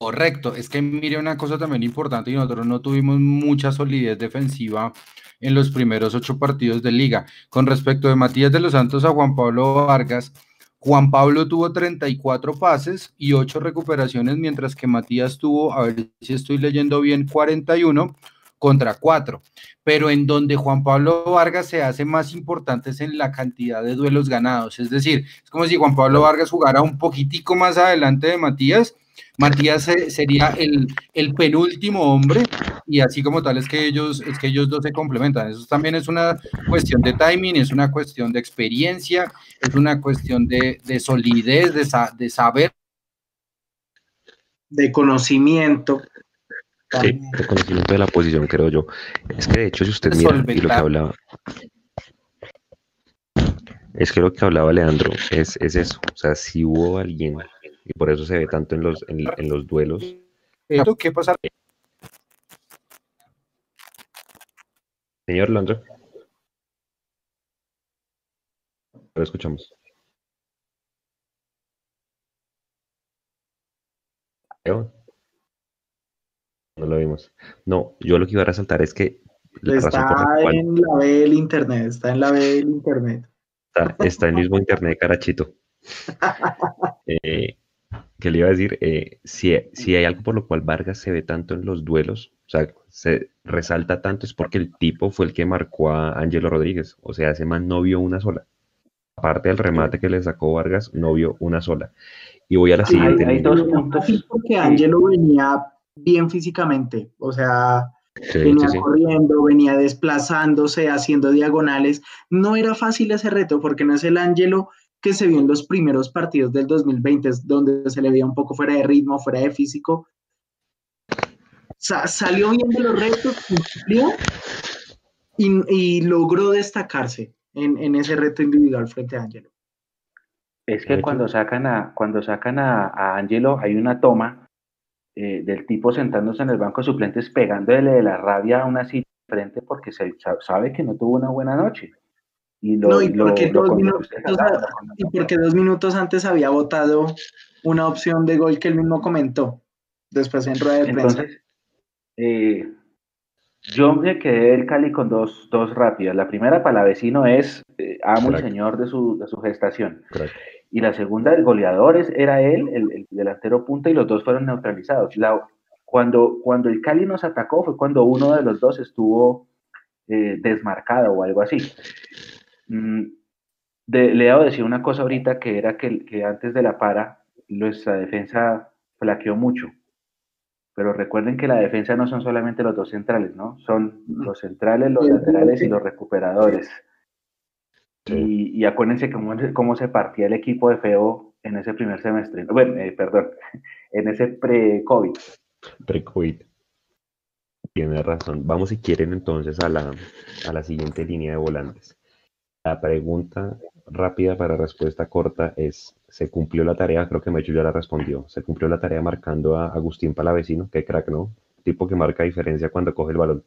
Correcto, es que mire una cosa también importante y nosotros no tuvimos mucha solidez defensiva en los primeros ocho partidos de liga. Con respecto de Matías de los Santos a Juan Pablo Vargas, Juan Pablo tuvo 34 pases y 8 recuperaciones, mientras que Matías tuvo, a ver si estoy leyendo bien, 41 contra 4. Pero en donde Juan Pablo Vargas se hace más importante es en la cantidad de duelos ganados. Es decir, es como si Juan Pablo Vargas jugara un poquitico más adelante de Matías Matías sería el, el, penúltimo hombre y así como tal es que ellos es que ellos dos se complementan. Eso también es una cuestión de timing, es una cuestión de experiencia, es una cuestión de, de solidez, de, de, saber. De conocimiento. Sí, de conocimiento de la posición, creo yo. Es que de hecho, si usted mira y lo que hablaba, es que lo que hablaba Leandro es, es eso. O sea, si hubo alguien y por eso se ve tanto en los, en, los duelos. ¿Qué pasa? Señor Landro. Lo escuchamos. No lo vimos. No, yo lo que iba a resaltar es que está en la B del internet, está en la B del internet. Está, en el mismo internet, carachito. eh, que le iba a decir, eh, si, si, hay algo por lo cual Vargas se ve tanto en los duelos, o sea, se resalta tanto es porque el tipo fue el que marcó a Ángelo Rodríguez, o sea, ese man no vio una sola. Aparte del remate que le sacó Vargas, no vio una sola. Y voy a la siguiente. Hay, dos puntos. Porque Ángelo venía bien físicamente, o sea, venía corriendo, venía desplazándose, haciendo diagonales. No era fácil ese reto porque no es el Ángelo que se vio en los primeros partidos del 2020, donde se le veía un poco fuera de ritmo, fuera de físico. salió bien de los retos, cumplió y, logró destacarse en, ese reto individual frente a Angelo. Es que cuando sacan a, cuando sacan a, Angelo hay una toma eh, del tipo sentándose en el banco de suplentes pegándole de la rabia a una silla frente porque se sabe que no tuvo una buena noche. Y no, y porque, dos, minutos, y porque dos minutos antes había votado una opción de gol que él mismo comentó después en rueda de prensa. Entonces, eh, yo me quedé del Cali con dos, dos rápidas. La primera para la vecino es eh, amo y señor de su, de su gestación. Y la segunda, el goleador era él, el, delantero punta, y los dos fueron neutralizados. cuando, cuando el Cali nos atacó fue cuando uno de los dos estuvo eh, desmarcado o algo así. Mm, de, Leo decía una cosa ahorita que era que, que antes de la para, nuestra defensa flaqueó mucho. Pero recuerden que la defensa no son solamente los dos centrales, ¿no? Son los centrales, los laterales y los recuperadores. Y, acuérdense cómo, cómo, se partía el equipo de Feo en ese primer semestre. Bueno, eh, perdón, en ese pre-COVID. Pre-COVID. Tiene razón. Vamos, si quieren, entonces a la, a la siguiente línea de volantes. La pregunta rápida para respuesta corta es, ¿se cumplió la tarea? Creo que Mecho ya la respondió. ¿Se cumplió la tarea marcando a Agustín Palavecino? Qué crack, ¿no? Tipo que marca diferencia cuando coge el balón.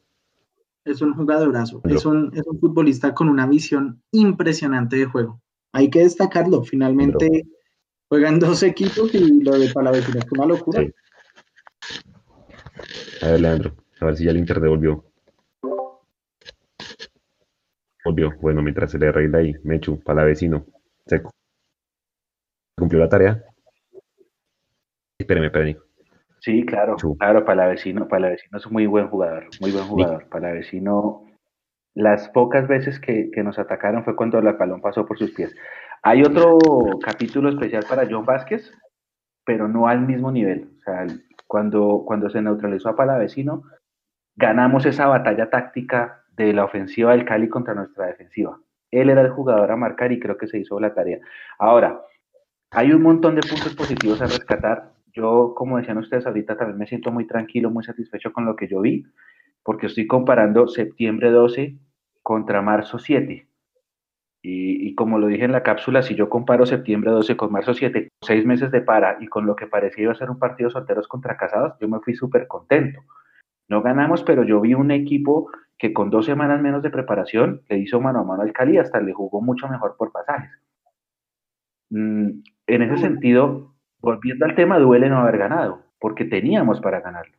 Es un jugadorazo. Es un, es un futbolista con una visión impresionante de juego. Hay que destacarlo. Finalmente juegan dos equipos y lo de Palavecino es una locura. A ver, Leandro, a ver si ya el Inter devolvió. Volvió. Bueno, mientras se le arregla ahí, Mechu, para la vecino. ¿Se cumplió la tarea? Espéreme, espéreme. Sí, claro, claro, para la vecino, para la vecino es un muy buen jugador, muy buen jugador. Para la vecino, las pocas veces que, nos atacaron fue cuando el balón pasó por sus pies. Hay otro capítulo especial para John Vázquez, pero no al mismo nivel. O sea, cuando, cuando se neutralizó a Palavecino, ganamos esa batalla táctica de la ofensiva del Cali contra nuestra defensiva. Él era el jugador a marcar y creo que se hizo la tarea. Ahora, hay un montón de puntos positivos a rescatar. Yo, como decían ustedes ahorita, también me siento muy tranquilo, muy satisfecho con lo que yo vi, porque estoy comparando septiembre 12 contra marzo 7. Y, como lo dije en la cápsula, si yo comparo septiembre 12 con marzo 7, seis meses de para y con lo que parecía iba a ser un partido solteros contra casados, yo me fui súper contento. No ganamos, pero yo vi un equipo que con dos semanas menos de preparación le hizo mano a mano al Cali, hasta le jugó mucho mejor por pasajes. Mm, en ese sentido, volviendo al tema, duele no haber ganado, porque teníamos para ganarlo.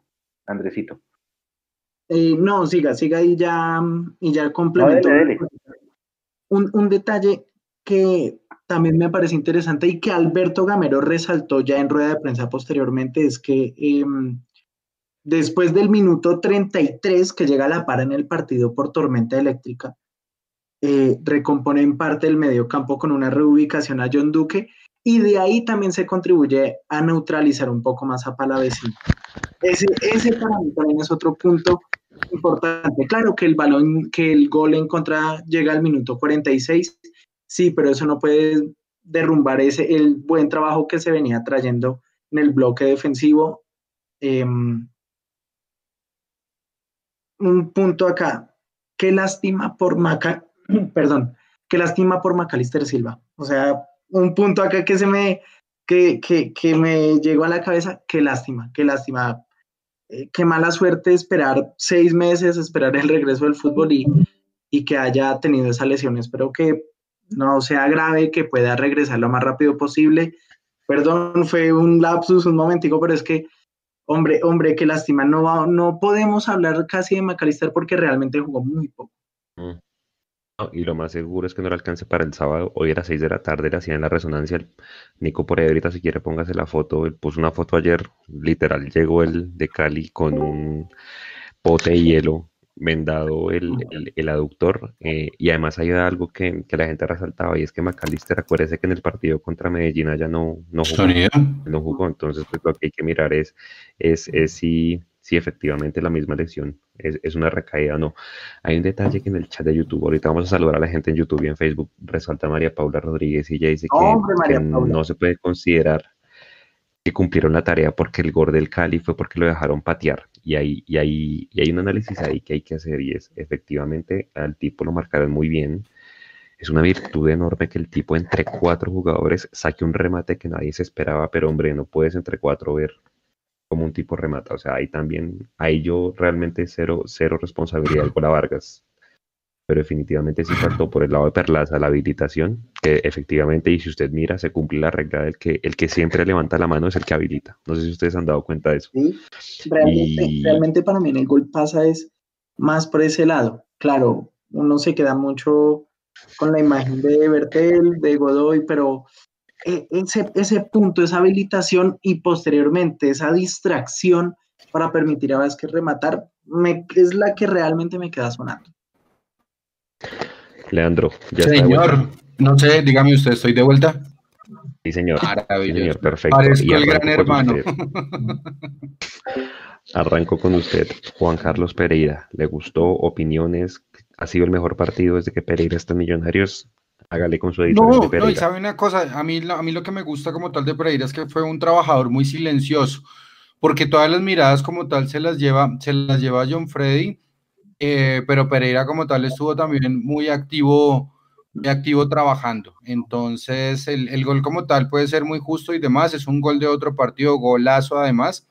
Andresito. Eh, no, siga, siga y ya, y ya complemento. Un, un, detalle que también me parece interesante y que Alberto Gamero resaltó ya en rueda de prensa posteriormente es que em, Después del minuto 33 que llega la para en el partido por tormenta eléctrica, eh, recompone en parte el medio campo con una reubicación a John Duque y de ahí también se contribuye a neutralizar un poco más a Palavecino. Ese, ese para mí también es otro punto importante. Claro que el balón, que el gol en contra llega al minuto 46, sí, pero eso no puede derrumbar ese, el buen trabajo que se venía trayendo en el bloque defensivo. Em, un punto acá. Qué lástima por Maca, perdón, qué lástima por Macalister Silva. O sea, un punto acá que se me, que, que, que me llegó a la cabeza, qué lástima, qué lástima. Eh, qué mala suerte esperar seis meses, esperar el regreso del fútbol y, y que haya tenido esa lesión. Espero que no sea grave, que pueda regresar lo más rápido posible. Perdón, fue un lapsus, un momentico, pero es que Hombre, hombre, qué lástima. No, no podemos hablar casi de McAllister porque realmente jugó muy poco. Mm. y lo más seguro es que no le alcance para el sábado. Hoy era 6 de la tarde, le hacían la resonancia. Nico por ahí ahorita si quiere póngase la foto. Él puso una foto ayer, literal, llegó el de Cali con un pote de hielo vendado el, el, aductor eh, y además hay algo que, que, la gente resaltaba y es que McAllister acuérdese que en el partido contra Medellín ya no, no jugó, no jugó entonces pues, lo que hay que mirar es, es, es si, si efectivamente la misma lesión es, es, una recaída o no. Hay un detalle que en el chat de YouTube, ahorita vamos a saludar a la gente en YouTube y en Facebook, resalta María Paula Rodríguez y ella dice que, no se puede considerar que cumplieron la tarea porque el gol del Cali fue porque lo dejaron patear y hay, y, hay, y hay un análisis ahí que hay que hacer y es, efectivamente, al tipo lo marcaron muy bien. Es una virtud enorme que el tipo entre cuatro jugadores saque un remate que nadie se esperaba, pero hombre, no puedes entre cuatro ver como un tipo remata. O sea, ahí también, ahí yo realmente cero, cero responsabilidad con la Vargas pero definitivamente sí faltó por el lado de Perlaza la habilitación, que efectivamente, y si usted mira, se cumple la regla del que el que siempre levanta la mano es el que habilita. No sé si ustedes han dado cuenta de eso. Sí, realmente, para mí el gol pasa es más por ese lado. Claro, uno se queda mucho con la imagen de Bertel, de Godoy, pero e, ese, ese punto, esa habilitación y posteriormente esa distracción para permitir a Vázquez rematar, me, es la que realmente me queda sonando. Leandro, ya Señor, no sé, dígame usted, ¿estoy de vuelta? Sí, señor. Señor, perfecto. Parezco el gran hermano. Arranco con usted. Juan Carlos Pereira, ¿le gustó? ¿Opiniones? ¿Ha sido el mejor partido desde que Pereira está en Millonarios? Hágale con su edición. No, no, y sabe una cosa, a mí, a mí lo que me gusta como tal de Pereira es que fue un trabajador muy silencioso, porque todas las miradas como tal se las lleva, se las lleva John Freddy eh, pero Pereira como tal estuvo también muy activo, muy activo trabajando. Entonces el, el, gol como tal puede ser muy justo y demás, es un gol de otro partido, golazo además.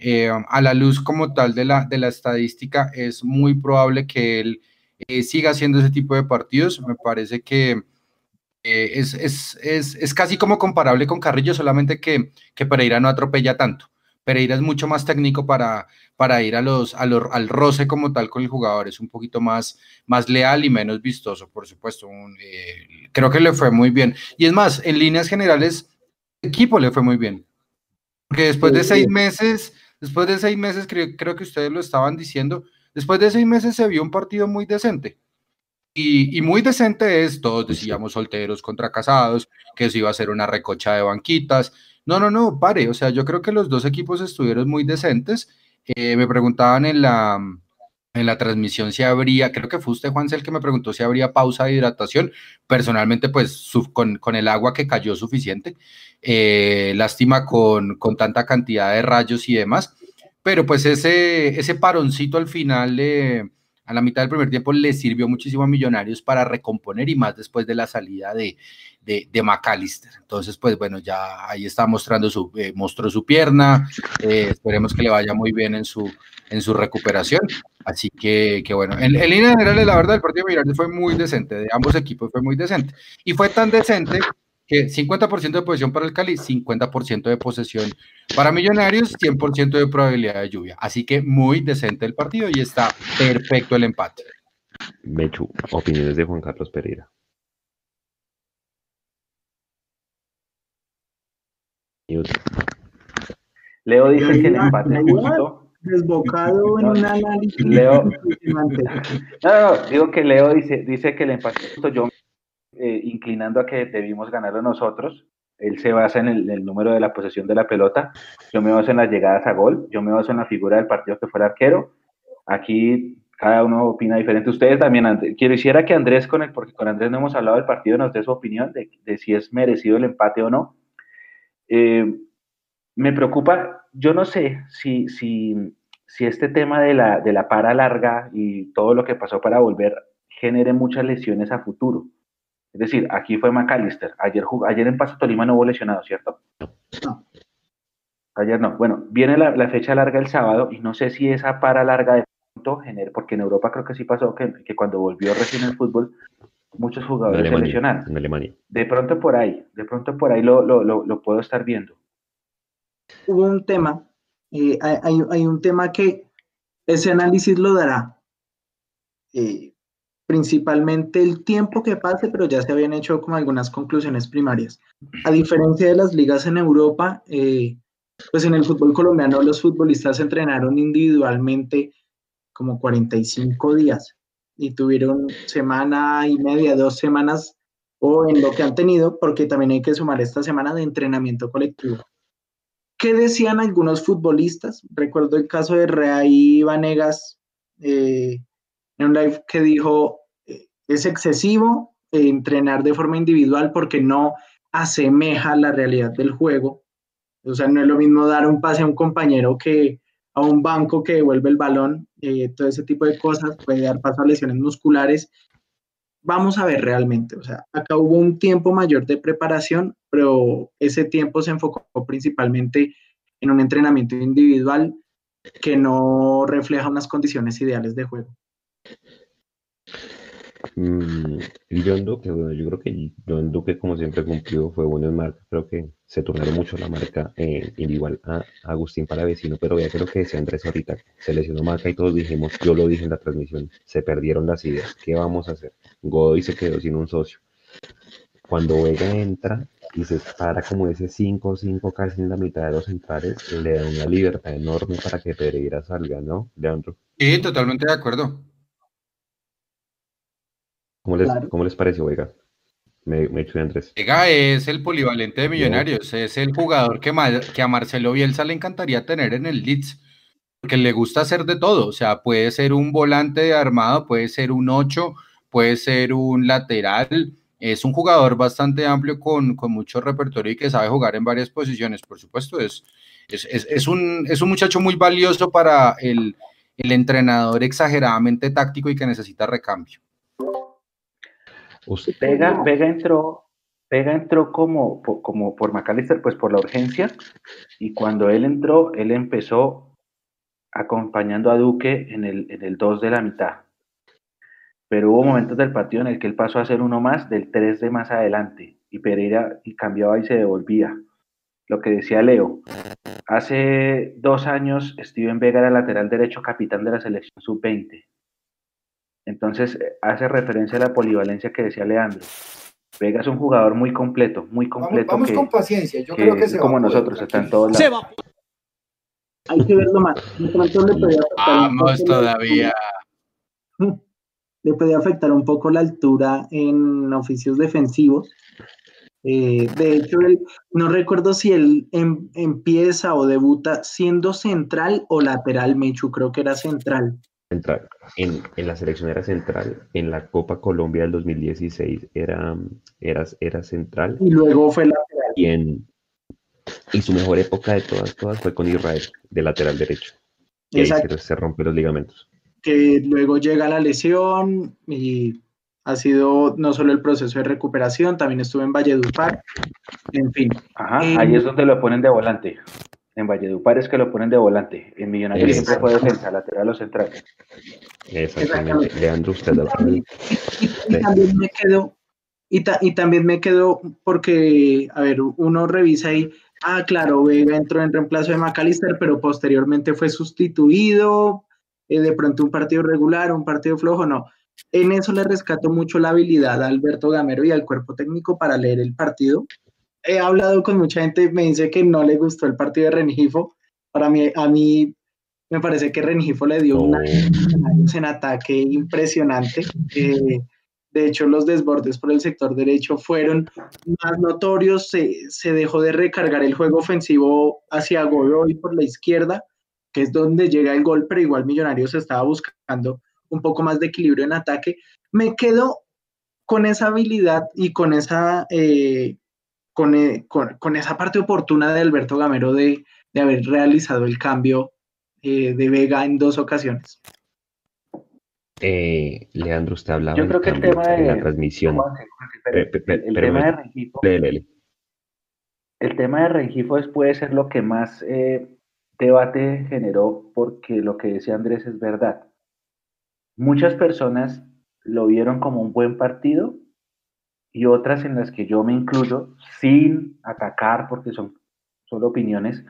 Eh, a la luz como tal de la, de la estadística, es muy probable que él eh, siga haciendo ese tipo de partidos. Me parece que es, es, es, es, casi como comparable con Carrillo, solamente que, que Pereira no atropella tanto. Pereira es mucho más técnico para, para ir a los, a los, al roce como tal con el jugador, es un poquito más, más leal y menos vistoso, por supuesto. Eh, creo que le fue muy bien. Y es más, en líneas generales, el equipo le fue muy bien. Porque después de seis meses, después de seis meses, creo, creo que ustedes lo estaban diciendo, después de seis meses se vio un partido muy decente. Y, y, muy decente es, todos decíamos solteros contra casados, que eso iba a ser una recocha de banquitas, no, no, no, pare. O sea, yo creo que los dos equipos estuvieron muy decentes. Eh, me preguntaban en la, en la transmisión si habría, creo que fue usted, Juan el que me preguntó si habría pausa de hidratación. Personalmente, pues con, el agua que cayó suficiente. Eh, lástima con, con, tanta cantidad de rayos y demás. Pero pues ese, ese paroncito al final de a la mitad del primer tiempo le sirvió muchísimo a Millonarios para recomponer y más después de la salida de, de, McAllister. Entonces, pues bueno, ya ahí está mostrando su, eh, mostró su pierna, eh, esperemos que le vaya muy bien en su, en su recuperación. Así que, que bueno, en, en línea general, la verdad, el partido de Millonarios fue muy decente, de ambos equipos fue muy decente. Y fue tan decente que 50% de posesión para el Cali, 50% de posesión para Millonarios, 100% de probabilidad de lluvia. Así que muy decente el partido y está perfecto el empate. Mechu, opiniones de Juan Carlos Pereira. Leo dice que el empate es justo. Desbocado en un análisis. Leo, no, no, digo que Leo dice, dice que el empate es justo. Yo eh, inclinando a que debimos ganarlo nosotros. Él se basa en el, número de la posesión de la pelota. Yo me baso en las llegadas a gol. Yo me baso en la figura del partido que fue el arquero. Aquí cada uno opina diferente. Ustedes también, quiero quisiera que Andrés, con el, porque con Andrés no hemos hablado del partido, nos dé su opinión de, si es merecido el empate o no. Eh, me preocupa, yo no sé si, si, si este tema de la, de la para larga y todo lo que pasó para volver genere muchas lesiones a futuro. Es decir, aquí fue McAllister. Ayer, ayer en Paso Tolima no hubo lesionado, ¿cierto? No. Ayer no. Bueno, viene la, fecha larga el sábado y no sé si esa para larga de pronto genera, porque en Europa creo que sí pasó que, cuando volvió recién el fútbol, muchos jugadores se lesionaron. En Alemania. De pronto por ahí, de pronto por ahí lo, lo, lo, puedo estar viendo. Hubo un tema eh, hay, un tema que ese análisis lo dará. Eh, principalmente el tiempo que pase, pero ya se habían hecho como algunas conclusiones primarias. A diferencia de las ligas en Europa, eh, pues en el fútbol colombiano los futbolistas entrenaron individualmente como 45 días y tuvieron semana y media, dos semanas o en lo que han tenido, porque también hay que sumar esta semana de entrenamiento colectivo. ¿Qué decían algunos futbolistas? Recuerdo el caso de Reay Vanegas eh, en un live que dijo, eh, es excesivo eh, entrenar de forma individual porque no asemeja la realidad del juego. O sea, no es lo mismo dar un pase a un compañero que a un banco que devuelve el balón, todo ese tipo de cosas puede dar paso a lesiones musculares vamos a ver realmente, o sea, acá hubo un tiempo mayor de preparación, pero ese tiempo se enfocó principalmente en un entrenamiento individual que no refleja unas condiciones ideales de juego. Mm, John Duque, bueno, yo creo que John Duque, como siempre cumplió, fue bueno en marca. Creo que se turnaron mucho la marca eh, individual a, Agustín Palavecino, pero ya creo que decía Andrés ahorita, se lesionó marca y todos dijimos, yo lo dije en la transmisión, se perdieron las ideas. ¿Qué vamos a hacer? Godoy se quedó sin un socio. Cuando Vega entra y se para como ese 5-5 casi en la mitad de los centrales, le da una libertad enorme para que Pereira salga, ¿no, Leandro? Sí, totalmente de acuerdo. ¿Cómo les, ¿cómo les pareció Vega? Me, me echo Andrés. Vega es el polivalente de Millonarios, es el jugador que, que a Marcelo Bielsa le encantaría tener en el Leeds, porque le gusta hacer de todo, o sea, puede ser un volante de armado, puede ser un 8, puede ser un lateral, es un jugador bastante amplio con, con mucho repertorio y que sabe jugar en varias posiciones, por supuesto, es, es, es, un, es un muchacho muy valioso para el, el entrenador exageradamente táctico y que necesita recambio. Vega, Vega entró, Vega entró como, como por McAllister, pues por la urgencia, y cuando él entró, él empezó acompañando a Duque en el, en el 2 de la mitad. Pero hubo momentos del partido en el que él pasó a ser uno más del 3 de más adelante, y Pereira y cambiaba y se devolvía. Lo que decía Leo, hace dos años Steven Vega era lateral derecho capitán de la selección sub-20 entonces, eh, hace referencia a la polivalencia que decía Leandro. Vega es un jugador muy completo, muy completo. Vamos, con paciencia, yo creo que se Como nosotros, está en todos lados. Hay que verlo más. Vamos todavía. Le puede afectar un poco la altura en oficios defensivos. Eh, de hecho, él, no recuerdo si él em, empieza o debuta siendo central o lateral, Mechu, creo que era central central. En, la selección era central. En la Copa Colombia del 2016 era, era, era central. Y luego fue lateral. Y, en, y su mejor época de todas, todas fue con Israel, de lateral derecho. Y ahí se, se rompe los ligamentos. Que luego llega la lesión y ha sido no solo el proceso de recuperación, también estuvo en Valledupar, en fin. Ajá, ahí es donde lo ponen de volante. En Valledupar es que lo ponen de volante. En Millonarios siempre fue defensa, lateral o central. Exactamente. Leandro, usted y, y, también me quedo, y, y, también me quedo porque, a ver, uno revisa ahí, ah, claro, Vega entró en reemplazo de McAllister, pero posteriormente fue sustituido, eh, de pronto un partido regular, un partido flojo, no. En eso le rescato mucho la habilidad a Alberto Gamero y al cuerpo técnico para leer el partido he hablado con mucha gente, me dice que no le gustó el partido de Rengifo. Para mí, a mí me parece que Rengifo le dio una en ataque impresionante. Eh, de hecho, los desbordes por el sector derecho fueron más notorios. Se, dejó de recargar el juego ofensivo hacia Godoy por la izquierda, que es donde llega el gol, pero igual Millonarios estaba buscando un poco más de equilibrio en ataque. Me quedo con esa habilidad y con esa eh, eh, con, esa parte oportuna de Alberto Gamero de, haber realizado el cambio eh, de Vega en dos ocasiones. Eh, Leandro, usted hablaba Yo creo que el tema de la transmisión. el, tema de Rengifo, el tema de Rengifo puede ser lo que más debate generó porque lo que decía Andrés es verdad. Muchas personas lo vieron como un buen partido y otras en las que yo me incluyo sin atacar porque son solo opiniones,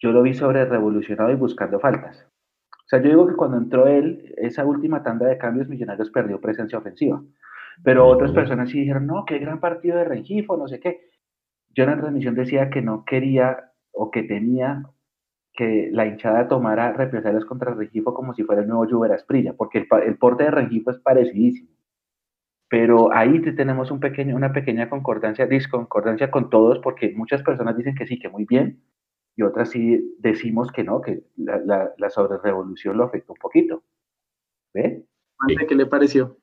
yo lo vi sobre revolucionado y buscando faltas. O sea, yo digo que cuando entró él, esa última tanda de cambios, Millonarios perdió presencia ofensiva. Pero otras personas sí dijeron, no, qué gran partido de Rengifo, no sé qué. Yo en la transmisión decía que no quería o que tenía que la hinchada tomara represalias contra Rengifo como si fuera el nuevo Lluvia Esprilla, porque el, el, porte de Rengifo es parecidísimo. Pero ahí tenemos un pequeño, una pequeña concordancia, disconcordancia con todos, porque muchas personas dicen que sí, que muy bien, y otras sí decimos que no, que la, la, la sobrerevolución lo afectó un poquito. ¿Ve? ¿Qué le pareció?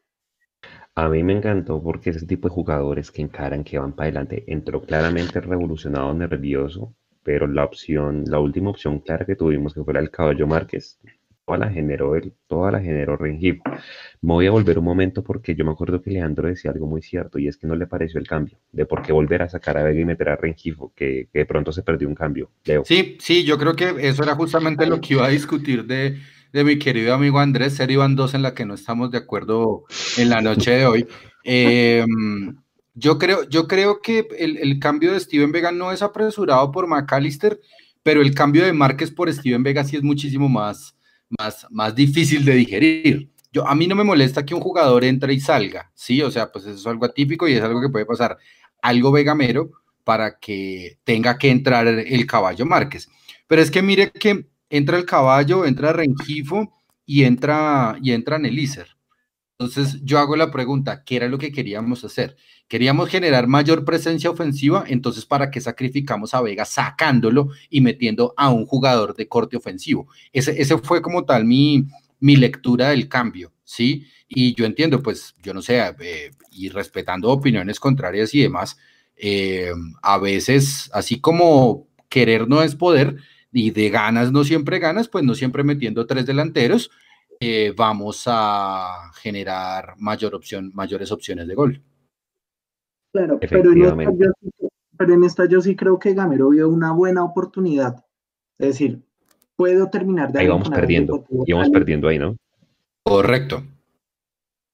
A mí me encantó porque ese tipo de jugadores que encaran, que van para adelante, entró claramente revolucionado, nervioso, pero la opción, la última opción clara que tuvimos, que fue la del caballo Márquez, toda la generó generó Rengifo. Me voy a volver un momento porque yo me acuerdo que Leandro decía algo muy cierto y es que no le pareció el cambio, de por qué volver a sacar a Vega y meter a Rengifo, que, de pronto se perdió un cambio. Sí, sí, yo creo que eso era justamente lo que iba a discutir de, de mi querido amigo Andrés, serie van dos en la que no estamos de acuerdo en la noche de hoy. Eh, yo, creo, yo creo que el, el, cambio de Steven Vega no es apresurado por McAllister, pero el cambio de Márquez por Steven Vega sí es muchísimo más, más, más difícil de digerir. Yo, a mí no me molesta que un jugador entre y salga, ¿sí? O sea, pues eso es algo atípico y es algo que puede pasar. Algo vegamero para que tenga que entrar el caballo Márquez. Pero es que mire que entra el caballo, entra Rengifo y entra, y entra Nelícer. Entonces yo hago la pregunta, ¿qué era lo que queríamos hacer? Queríamos generar mayor presencia ofensiva, entonces ¿para qué sacrificamos a Vega sacándolo y metiendo a un jugador de corte ofensivo? Ese, fue como tal mi, mi lectura del cambio, ¿sí? Y yo entiendo, pues, yo no sé, eh, y respetando opiniones contrarias y demás, eh, a veces, así como querer no es poder, y de ganas no siempre ganas, pues no siempre metiendo tres delanteros, eh, vamos a generar mayor opción, mayores opciones de gol. Claro, pero en, esta yo, pero en esta yo sí creo que Gamero vio una buena oportunidad. Es decir, puedo terminar de... Ahí vamos perdiendo, íbamos perdiendo ahí, ¿no? Correcto.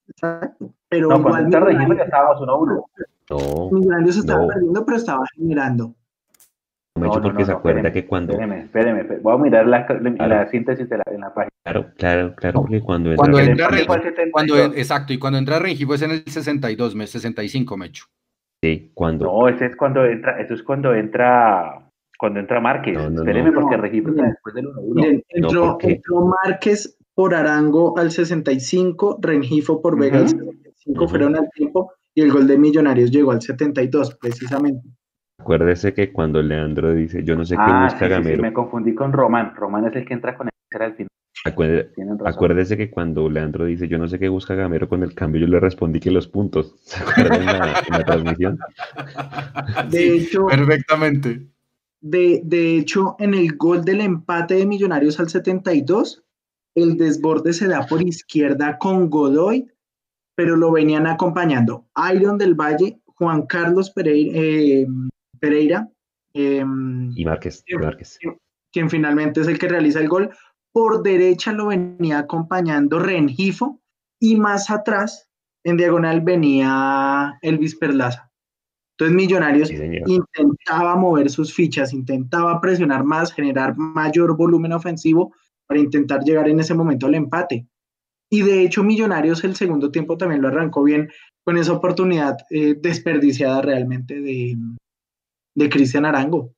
Exacto. Pero no, igual Millonarios, ya estábamos 1-1. No, Millonarios estaba no. perdiendo, pero estaba generando. Me no, porque no, se acuerda que cuando. Espéreme, espéreme, voy a mirar la, la, la síntesis de la, en la página. Claro, claro, claro, porque cuando entra. Cuando entra, Rengifo, cuando, exacto, y cuando entra Rengifo es en el 62, 65, Mecho. Sí, cuando. No, ese es cuando entra, eso es cuando entra. Cuando entra Márquez. No, no, Espéreme, porque Rengifo está después del 1-1. Entró, entró Márquez por Arango al 65, Rengifo por Vega uh -huh. al 65 uh -huh. fueron al tiempo, y el gol de Millonarios llegó al 72, precisamente. Acuérdese que cuando Leandro dice, yo no sé qué ah, busca sí, Gamero. Sí, me confundí con Román. Román es el que entra con el al final. Acuérdese, acuérdese, que cuando Leandro dice, yo no sé qué busca Gamero con el cambio, yo le respondí que los puntos. ¿Se acuerdan en la, en la transmisión? De hecho, perfectamente. De, de hecho, en el gol del empate de Millonarios al 72, el desborde se da por izquierda con Godoy, pero lo venían acompañando Iron del Valle, Juan Carlos Pereira, eh, Pereira eh, y Márquez, quien, Márquez. Quien, finalmente es el que realiza el gol. Por derecha lo venía acompañando Rengifo y más atrás, en diagonal, venía Elvis Perlaza. Entonces Millonarios sí, intentaba mover sus fichas, intentaba presionar más, generar mayor volumen ofensivo para intentar llegar en ese momento al empate. Y de hecho Millonarios el segundo tiempo también lo arrancó bien con esa oportunidad eh, desperdiciada realmente de, de Cristian Arango.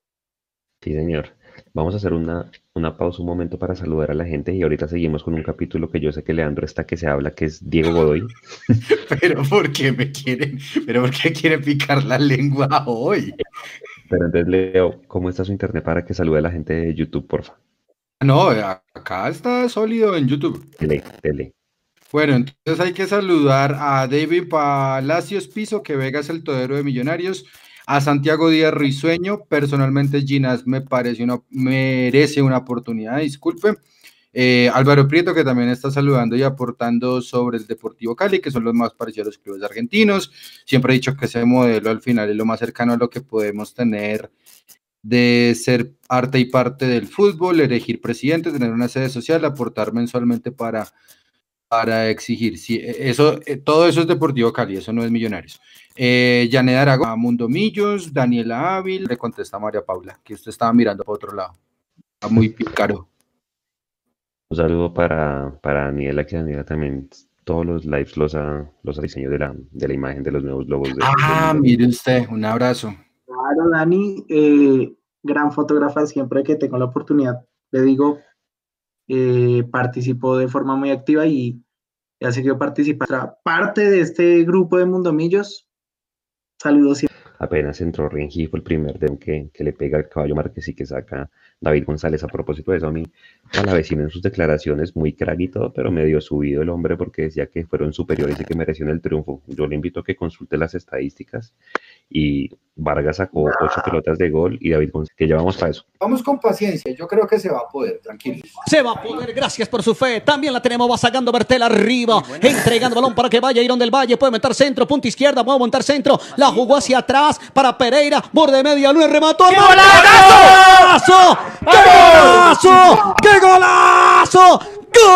Sí, señor. Vamos a hacer una, una, pausa un momento para saludar a la gente y ahorita seguimos con un capítulo que yo sé que Leandro está que se habla, que es Diego Godoy. Pero ¿por qué me quieren, pero por qué quieren picar la lengua hoy? Pero entonces Leo, ¿cómo está su internet para que salude a la gente de YouTube, porfa? No, acá está sólido en YouTube. Tele, tele. Bueno, entonces hay que saludar a David Palacios Piso, que Vega es el todero de Millonarios, a Santiago Díaz Risueño, personalmente Ginas me parece una, merece una oportunidad, disculpe. Eh, Álvaro Prieto, que también está saludando y aportando sobre el Deportivo Cali, que son los más parecidos a los clubes argentinos. Siempre he dicho que ese modelo al final es lo más cercano a lo que podemos tener de ser arte y parte del fútbol, elegir presidente, tener una sede social, aportar mensualmente para, para exigir. Sí, eso, todo eso es Deportivo Cali, eso no es Millonarios. Eh, Janet Aragón, Mundo Millos, Daniela Ávila, le contesta María Paula, que usted estaba mirando para otro lado. Está muy caro. Un saludo para, para Daniela, que Daniela también todos los lives los ha, los diseñado de la, de la imagen de los nuevos logos. De, ah, mire usted, un abrazo. Claro, Dani, eh, gran fotógrafa, siempre que tengo la oportunidad, le digo, eh, participó de forma muy activa y ha seguido participando. Parte de este grupo de Mundomillos, saludos apenas entró Renji, fue el primer de que, que le pega al caballo Márquez y que saca David González. A propósito de eso, a mí, a la vecina en sus declaraciones, muy crack y todo, pero medio subido el hombre porque decía que fueron superiores y que merecieron el triunfo. Yo le invito a que consulte las estadísticas y Vargas sacó ocho pelotas de gol y David González, que llevamos para eso. Vamos con paciencia, yo creo que se va a poder, tranquilo. Se va a poder, gracias por su fe. También la tenemos, va sacando Bertel arriba, entregando balón para que vaya Irón del Valle, puede meter centro, punta izquierda, puede montar centro, la jugó hacia atrás para Pereira, borde media, luna, remató. ¡Qué golazo! ¡Qué golazo! ¡Gol!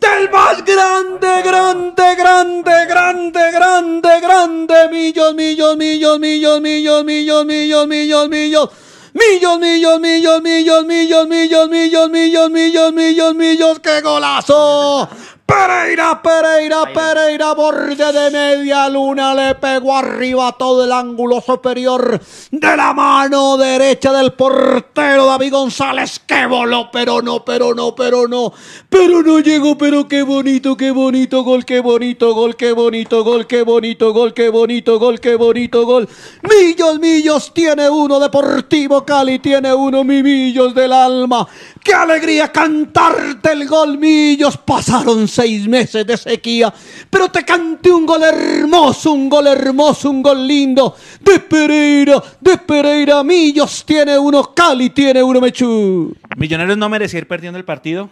¡Del más grande, grande, grande, grande, grande, grande! ¡Millos, millos, millos, millos, millos, millos, millos, millos! Millos, millos, millos, millos, millos, millos, millos, millos, millos, millos, millos, qué golazo. Pereira, Pereira, Pereira, borde de media luna, le pegó arriba todo el ángulo superior de la mano derecha del portero David González, que voló, pero no, pero no, pero no, pero no llegó, pero qué bonito, qué bonito gol, qué bonito gol, qué bonito gol, qué bonito gol, qué bonito gol, qué bonito gol. Millos, Millos tiene uno, Deportivo Cali tiene uno, mi Millos del alma. Qué alegría cantarte el gol, Millos. Pasaron seis meses de sequía, pero te canté un gol hermoso, un gol hermoso, un gol lindo. De Pereira, de Pereira, Millos tiene uno, Cali tiene uno, Mechú. Millonarios no merecía ir perdiendo el partido.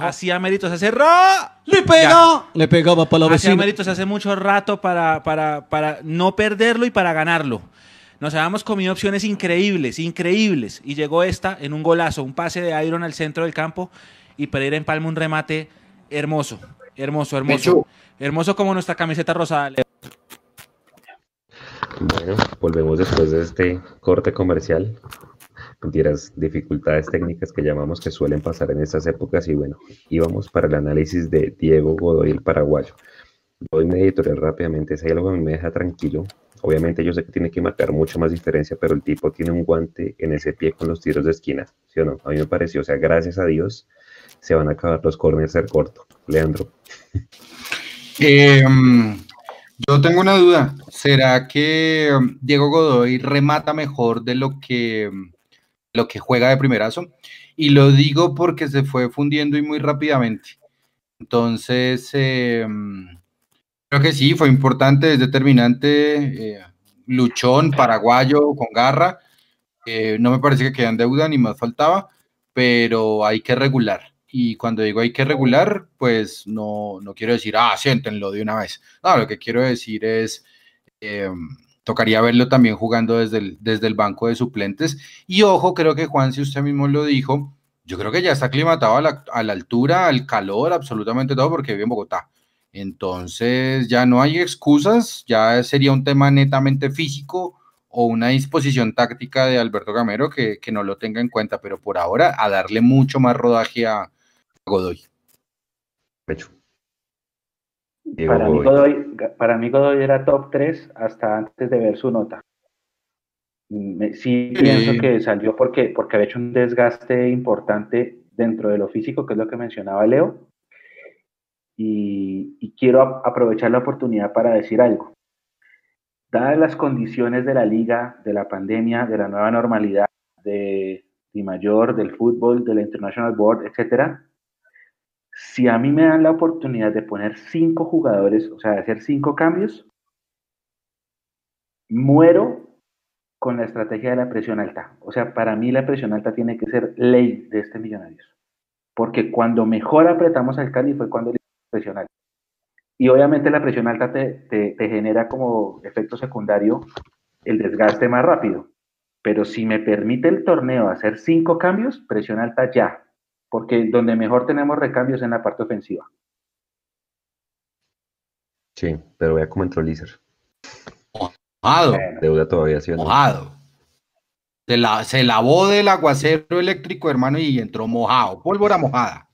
Hacía méritos hace Le pega, le pegaba para la vecina. Hacía méritos hace mucho rato para, para, para no perderlo y para ganarlo. Nos habíamos comido opciones increíbles, increíbles. Y llegó esta en un golazo, un pase de Iron al centro del campo y Pereira empalma un remate Hermoso, hermoso, hermoso. Hermoso como nuestra camiseta rosada. Bueno, volvemos después de este corte comercial. Mentiras, dificultades técnicas que llamamos que suelen pasar en estas épocas. Y bueno, íbamos para el análisis de Diego Godoy, el paraguayo. Doy mi editorial rápidamente. Ese diálogo me deja tranquilo. Obviamente yo sé que tiene que marcar mucha más diferencia, pero el tipo tiene un guante en ese pie con los tiros de esquina, ¿sí o no? A mí me pareció, o sea, gracias a Dios, se van a acabar los corners ser corto. Leandro. Em, yo tengo una duda. ¿Será que em, Diego Godoy remata mejor de lo que, em, lo que juega de primerazo? Y lo digo porque se fue fundiendo y muy rápidamente. Entonces, creo que sí, fue importante, es determinante. Eh, luchón, paraguayo, con garra. No me parece que quede en deuda, ni más faltaba, pero hay que regular. Y cuando digo hay que regular, pues no, no quiero decir, ah, siéntenlo de una vez. No, lo que quiero decir es, eh, tocaría verlo también jugando desde el, desde el banco de suplentes. Y ojo, creo que Juan, si usted mismo lo dijo, yo creo que ya está aclimatado a la, a la altura, al calor, absolutamente todo, porque vive en Bogotá. Entonces ya no hay excusas, ya sería un tema netamente físico o una disposición táctica de Alberto Gamero que, que no lo tenga en cuenta, pero por ahora a darle mucho más rodaje a, Godoy. Para, Mí Godoy, para mí Godoy era top 3 hasta antes de ver su nota. Sí, pienso que salió porque, porque había hecho un desgaste importante dentro de lo físico, que es lo que mencionaba Leo. Y, quiero aprovechar la oportunidad para decir algo. Dadas las condiciones de la liga, de la pandemia, de la nueva normalidad, de Di Mayor, del fútbol, de la International Board, etcétera, si a mí me dan la oportunidad de poner cinco jugadores, o sea, de hacer cinco cambios, muero con la estrategia de la presión alta. O sea, para mí la presión alta tiene que ser ley de este Millonarios. Porque cuando mejor apretamos al Cali fue cuando le presión alta. Y obviamente la presión alta te, te genera como efecto secundario el desgaste más rápido. Pero si me permite el torneo hacer cinco cambios, presión alta ya, porque donde mejor tenemos recambios es en la parte ofensiva. Sí, pero vea cómo entró Lícer. Mojado, Bueno, Deuda todavía sí o no. mojado. Se, la- se lavó del aguacero eléctrico, hermano, y entró mojado. Pólvora mojada.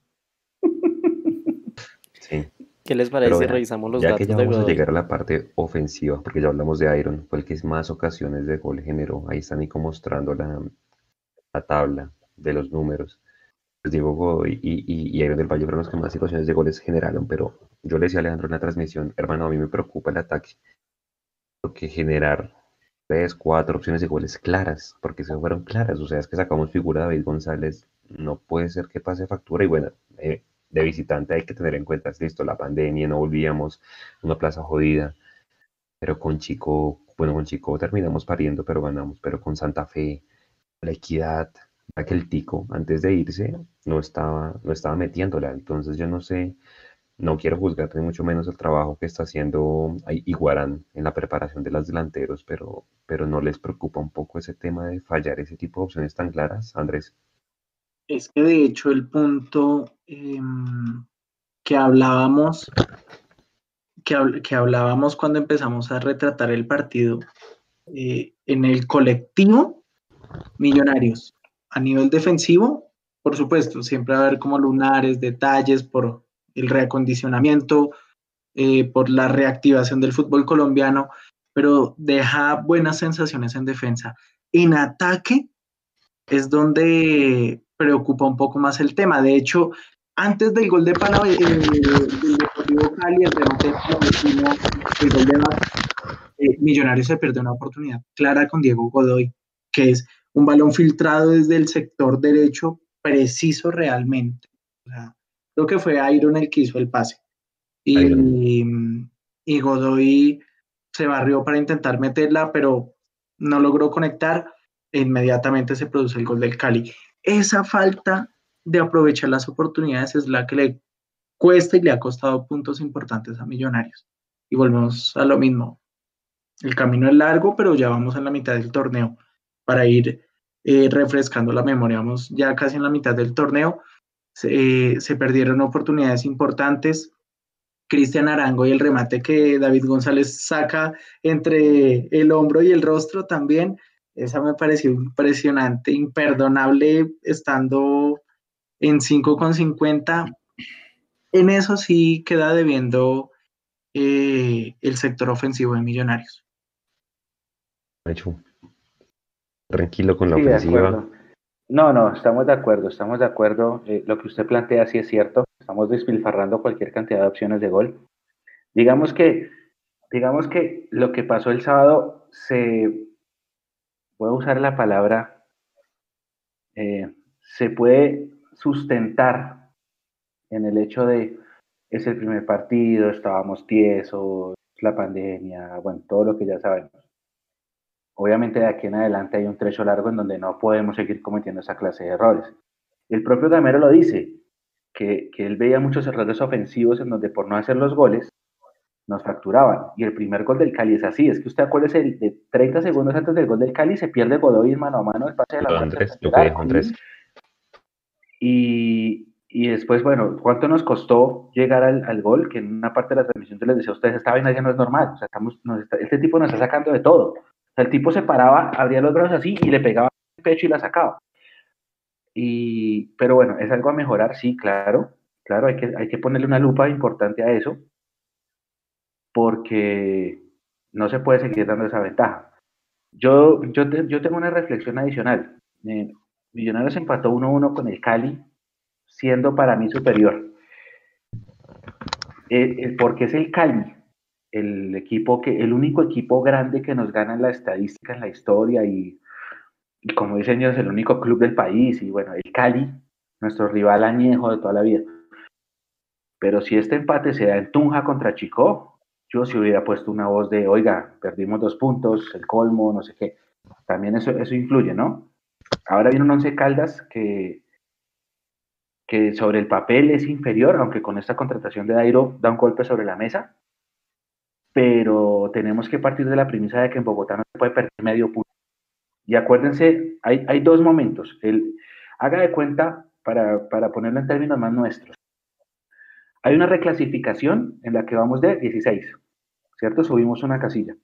¿Qué les parece si revisamos los ya datos que ya de vamos a llegar a la parte ofensiva, porque ya hablamos de Iron, fue el que más ocasiones de gol generó. Ahí están Nico mostrando la, la tabla de los números. Pues Diego Godoy y, y, y Iron del Valle fueron los que más situaciones de goles generaron, pero yo le decía a Alejandro en la transmisión, hermano, a mí me preocupa el ataque, porque generar tres, cuatro opciones de goles claras, porque se fueron claras, o sea, es que sacamos figura de David González, no puede ser que pase factura y bueno, eh, de visitante hay que tener en cuenta, es listo, la pandemia, no volvíamos, una plaza jodida, pero con Chico, bueno, con Chico terminamos pariendo, pero ganamos, pero con Santa Fe, la equidad, aquel tico, antes de irse, no estaba, no estaba metiéndola, entonces yo no sé, no quiero juzgar ni mucho menos el trabajo que está haciendo Iguarán en la preparación de los delanteros, pero, pero no les preocupa un poco ese tema de fallar ese tipo de opciones tan claras, Andrés. Es que de hecho el punto em, que hablábamos, que, habl- que hablábamos cuando empezamos a retratar el partido, eh, en el colectivo, Millonarios, a nivel defensivo, por supuesto, siempre va a haber como lunares, detalles por el reacondicionamiento, eh, por la reactivación del fútbol colombiano, pero deja buenas sensaciones en defensa. En ataque es donde preocupa un poco más el tema. De hecho, antes del gol de Pana, eh, del Deportivo Cali, el remate el gol de eh, Millonarios se pierde una oportunidad clara con Diego Godoy, que es un balón filtrado desde el sector derecho, preciso realmente. O sea, creo que fue Iron el que hizo el pase. Y, y Godoy se barrió para intentar meterla, pero no logró conectar. Inmediatamente se produce el gol del Cali. Esa falta de aprovechar las oportunidades es la que le cuesta y le ha costado puntos importantes a Millonarios. Y volvemos a lo mismo. El camino es largo, pero ya vamos en la mitad del torneo para ir eh, refrescando la memoria. Vamos ya casi en la mitad del torneo. Se, eh, se perdieron oportunidades importantes. Cristian Arango y el remate que David González saca entre el hombro y el rostro también. Esa me pareció impresionante, imperdonable, estando en 5,50. En eso sí queda debiendo eh, el sector ofensivo de Millonarios. Tranquilo con la Sí, ofensiva. No, no, estamos de acuerdo, estamos de acuerdo. Eh, lo que usted plantea sí es cierto. Estamos despilfarrando cualquier cantidad de opciones de gol. Digamos que, digamos que lo que pasó el sábado se, voy a usar la palabra, eh, se puede sustentar en el hecho de es el primer partido, estábamos tiesos, la pandemia, bueno, todo lo que ya sabemos. Obviamente de aquí en adelante hay un trecho largo en donde no podemos seguir cometiendo esa clase de errores. El propio Gamero lo dice, que, que él veía muchos errores ofensivos en donde por no hacer los goles nos fracturaban. Y el primer gol del Cali es así, es que usted acuérdese, el de 30 segundos antes del gol del Cali se pierde Godoy mano a mano el pase de la Lo de muerte Andrés, frente lo al que dijo arco. Andrés. Y, y después, bueno, ¿cuánto nos costó llegar al, al gol? Que en una parte de la transmisión yo les decía a ustedes, esta vaina ya no es normal. O sea, estamos, nos está- este tipo nos está sacando de todo. O sea, el tipo se paraba, abría los brazos así y le pegaba el pecho y la sacaba. Y, pero bueno, es algo a mejorar, sí, claro. Claro, hay que, hay que ponerle una lupa importante a eso, porque no se puede seguir dando esa ventaja. Yo, yo, te- yo tengo una reflexión adicional. Eh, Millonarios empató 1-1 con el Cali, siendo para mí superior. Eh, el, porque es el Cali, el equipo que, el único equipo grande que nos gana en la estadística, en la historia, y, y como dicen ellos, el único club del país, y bueno, el Cali, nuestro rival añejo de toda la vida. Pero si este empate se da en Tunja contra Chico, yo si hubiera puesto una voz de, oiga, perdimos dos puntos, el colmo, no sé qué. También eso, eso influye, ¿no? Ahora viene un Once Caldas que, que sobre el papel es inferior, aunque con esta contratación de Dairo da un golpe sobre la mesa. Pero tenemos que partir de la premisa de que en Bogotá no se puede perder medio punto. Y acuérdense, hay, hay dos momentos. El, haga de cuenta para, para ponerlo en términos más nuestros. Hay una reclasificación en la que vamos de 16, ¿cierto? Subimos una casilla.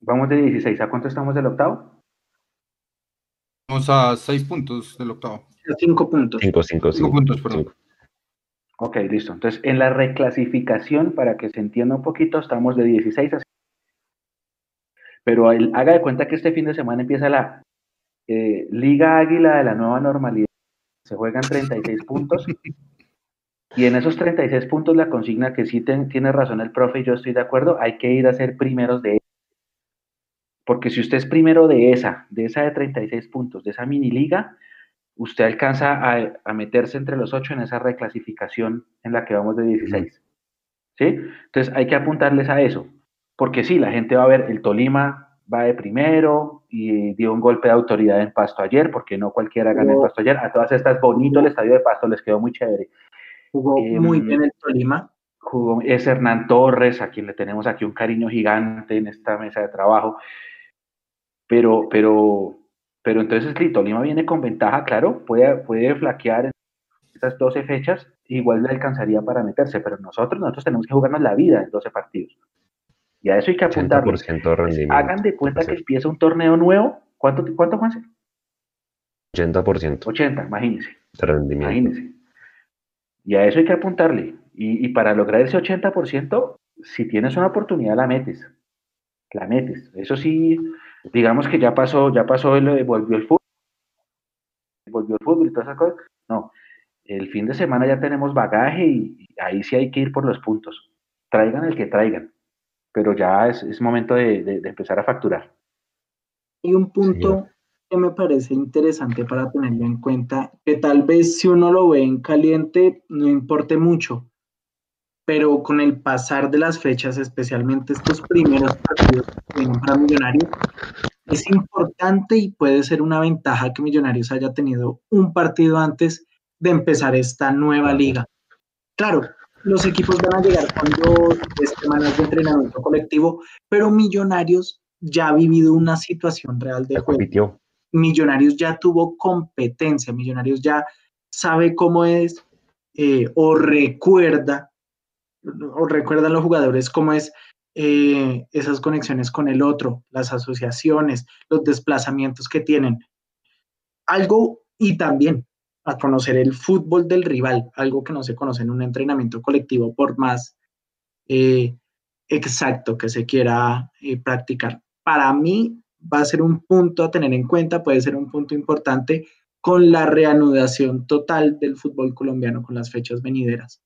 Vamos de 16. ¿A cuánto estamos del octavo? Vamos a 6 puntos del octavo. 5 puntos. 5, 5, 5 puntos, perdón. Ok, listo. Entonces, en la reclasificación, para que se entienda un poquito, estamos de 16 a Pero el, haga de cuenta que este fin de semana empieza la eh, Liga Águila de la nueva normalidad. Se juegan 36 puntos. Y en esos 36 puntos la consigna que sí tiene razón el profe y yo estoy de acuerdo, hay que ir a ser primeros de porque si usted es primero de esa, de esa de 36 puntos, de esa mini liga, usted alcanza a, meterse entre los ocho en esa reclasificación en la que vamos de 16. ¿Sí? Entonces hay que apuntarles a eso, porque sí, la gente va a ver, el Tolima va de primero y dio un golpe de autoridad en Pasto ayer, porque no cualquiera gana en Pasto ayer. A todas estas, bonito el estadio de Pasto, les quedó muy chévere. Jugó Em, muy bien el Tolima. Jugó, es Hernán Torres, a quien le tenemos aquí un cariño gigante en esta mesa de trabajo. Pero, pero, pero entonces el Tolima viene con ventaja, claro, puede, puede flaquear en estas 12 fechas, igual le alcanzaría para meterse, pero nosotros, nosotros tenemos que jugarnos la vida en 12 partidos. Y a eso hay que apuntar. 80% rendimiento. Hagan de cuenta que empieza un torneo nuevo. ¿Cuánto, cuánto Juanse? 80%. 80, imagínense. De rendimiento. Imagínense. Y a eso hay que apuntarle. Y, y, para lograr ese 80%, si tienes una oportunidad, la metes. La metes. Eso sí, digamos que ya pasó, ya pasó, el, volvió el fútbol, volvió el fútbol y todas esas cosas. No, el fin de semana ya tenemos bagaje y, ahí sí hay que ir por los puntos. Traigan el que traigan, pero ya es, es momento de, de, de, empezar a facturar. Y un punto sí. que me parece interesante para tenerlo en cuenta, que tal vez si uno lo ve en caliente no importe mucho, pero con el pasar de las fechas, especialmente estos primeros partidos que vienen para Millonarios, es importante y puede ser una ventaja que Millonarios haya tenido un partido antes de empezar esta nueva liga. Claro, los equipos van a llegar con dos, semanas de entrenamiento colectivo, pero Millonarios ya ha vivido una situación real de juego. Millonarios ya tuvo competencia, Millonarios ya sabe cómo es eh, o recuerda o recuerdan los jugadores cómo es eh, esas conexiones con el otro, las asociaciones, los desplazamientos que tienen. Algo y también a conocer el fútbol del rival, algo que no se conoce en un entrenamiento colectivo por más eh, exacto que se quiera eh, practicar. Para mí va a ser un punto a tener en cuenta, puede ser un punto importante con la reanudación total del fútbol colombiano con las fechas venideras.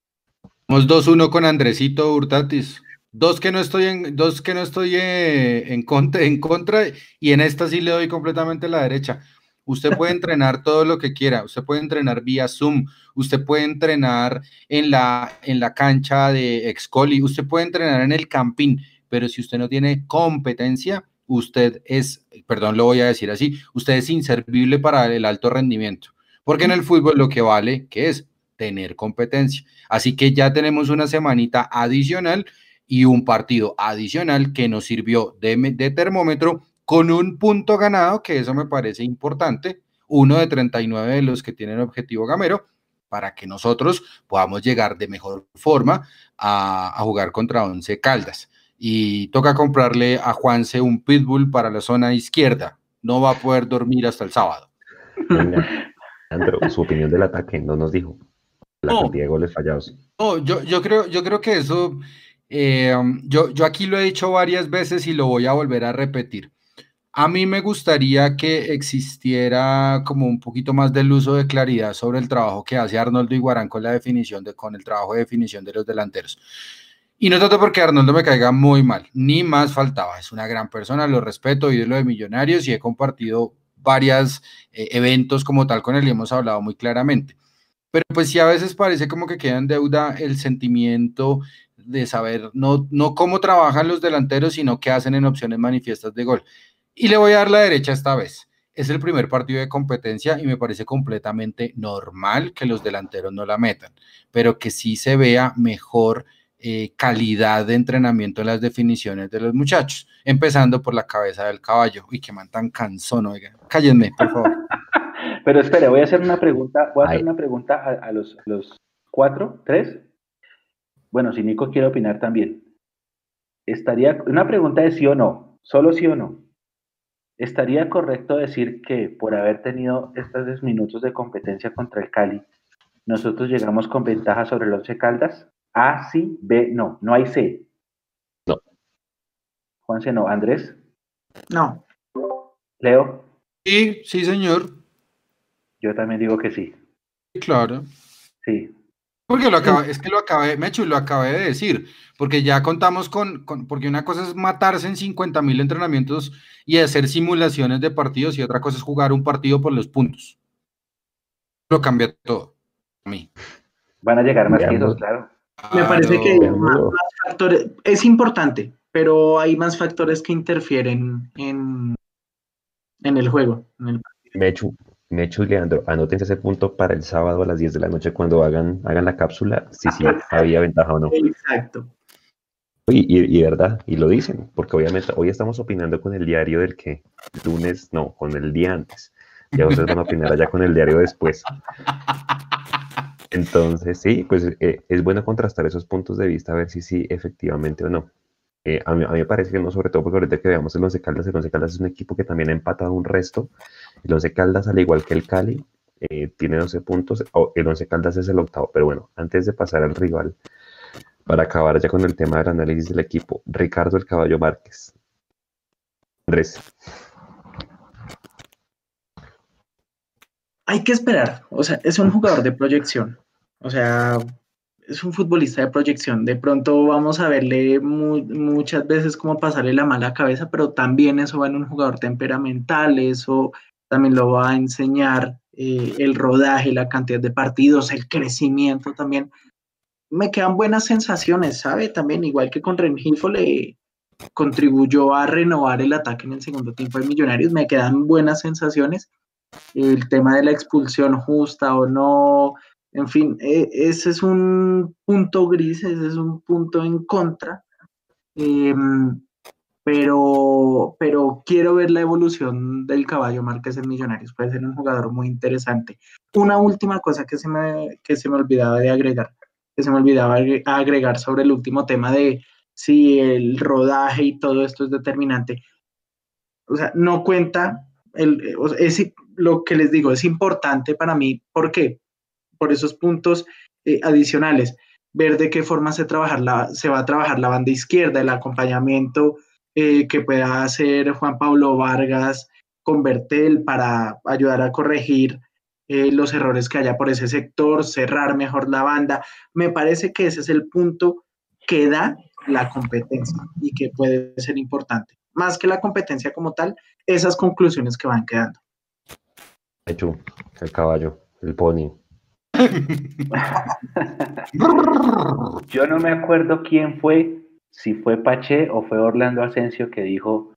Vamos 2-1 con Andresito Hurtatis. Dos que no estoy en, dos que no estoy en, en, contra, en contra y en esta sí le doy completamente la derecha. Usted puede entrenar todo lo que quiera, usted puede entrenar vía Zoom, usted puede entrenar en la, en la cancha de Excoli, usted puede entrenar en el campín, pero si usted no tiene competencia, usted es, perdón, lo voy a decir así, usted es inservible para el alto rendimiento, porque en el fútbol lo que vale, que es tener competencia. Así que ya tenemos una semanita adicional y un partido adicional que nos sirvió de, termómetro con un punto ganado, que eso me parece importante, uno de 39 de los que tienen objetivo gamero, para que nosotros podamos llegar de mejor forma a, jugar contra Once Caldas. Y toca comprarle a Juanse un pitbull para la zona izquierda. No va a poder dormir hasta el sábado. Andro, su opinión del ataque no nos dijo la no, cantidad de goles fallados. No, yo, yo, creo, yo creo que eso, eh, yo, yo aquí lo he dicho varias veces y lo voy a volver a repetir. A mí me gustaría que existiera como un poquito más del uso de claridad sobre el trabajo que hace Arnoldo Iguarán con la definición de, con el trabajo de definición de los delanteros. Y no tanto porque Arnoldo me caiga muy mal, ni más faltaba. Es una gran persona, lo respeto, ídolo de millonarios y he compartido varios eh, eventos como tal con él y hemos hablado muy claramente. Pero pues sí a veces parece como que queda en deuda el sentimiento de saber no, no cómo trabajan los delanteros, sino qué hacen en opciones manifiestas de gol. Y le voy a dar la derecha esta vez. Es el primer partido de competencia y me parece completamente normal que los delanteros no la metan, pero que sí se vea mejor eh, calidad de entrenamiento en las definiciones de los muchachos, empezando por la cabeza del caballo. Uy, qué man tan cansón, oiga. Cállenme, por favor. Pero espere, voy a hacer una pregunta, voy a hacer una pregunta a, a los, los cuatro, tres. Bueno, si Nico quiere opinar también. Estaría, una pregunta de sí o no, solo sí o no. ¿Estaría correcto decir que por haber tenido estos 10 minutos de competencia contra el Cali, nosotros llegamos con ventaja sobre el Once Caldas? A, sí, B, no. No hay C. No. Juanse, no. Andrés, No, Leo, Sí, sí, señor. Yo también digo que sí. Claro. Sí. Porque lo acabé, es que lo acabé, Mechu, lo acabé de decir, porque ya contamos con, con- porque una cosa es matarse en 50 mil entrenamientos y hacer simulaciones de partidos y otra cosa es jugar un partido por los puntos. Lo cambia todo. A mí. Van a llegar más que Veamos. esos, claro. me parece que más factores, es importante, pero hay más factores que interfieren en, en el juego. en el- Mechu, Mechu y Leandro, anótense ese punto para el sábado a las 10 de la noche cuando hagan, hagan la cápsula, si sí había ventaja o no. Exacto. Y, y, y verdad, y lo dicen, porque obviamente hoy estamos opinando con el diario del que lunes, no, con el día antes. Ya ustedes van a opinar allá con el diario después. Entonces, sí, pues eh, es bueno contrastar esos puntos de vista, a ver si sí, efectivamente o no. Eh, a, mí, me parece que no, sobre todo porque ahorita que veamos el Once Caldas, el Once Caldas es un equipo que también ha empatado un resto. El Once Caldas, al igual que el Cali, eh, tiene 12 puntos. el Once Caldas es el octavo, pero bueno, antes de pasar al rival, para acabar ya con el tema del análisis del equipo, Ricardo el Caballo Márquez. Andrés, Hay que esperar. O sea, es un jugador de proyección. O sea, es un futbolista de proyección. De pronto vamos a verle mu- muchas veces como pasarle la mala cabeza, pero también eso va en un jugador temperamental, eso también lo va a enseñar eh, el rodaje, la cantidad de partidos, el crecimiento también. Me quedan buenas sensaciones, ¿sabe? También, igual que con Rengifo, le contribuyó a renovar el ataque en el segundo tiempo de Millonarios. Me quedan buenas sensaciones el tema de la expulsión justa o no, en fin, e- ese es un punto gris, ese es un punto en contra, em, pero, pero quiero ver la evolución del caballo Márquez en Millonarios, puede ser un jugador muy interesante. Una última cosa que se me, que se me olvidaba de agregar, que se me olvidaba agre- agregar sobre el último tema de si el rodaje y todo esto es determinante. O sea, no cuenta, lo que les digo, es importante para mí. ¿Por qué? Por esos puntos eh, adicionales. Ver de qué forma se, trabajar la, se va a trabajar la banda izquierda, el acompañamiento eh, que pueda hacer Juan Pablo Vargas con Bertel para ayudar a corregir eh, los errores que haya por ese sector, cerrar mejor la banda. Me parece que ese es el punto que da la competencia y que puede ser importante. Más que la competencia como tal, esas conclusiones que van quedando. El caballo, el pony. Yo no me acuerdo quién fue, si fue Pache o fue Orlando Asensio que dijo,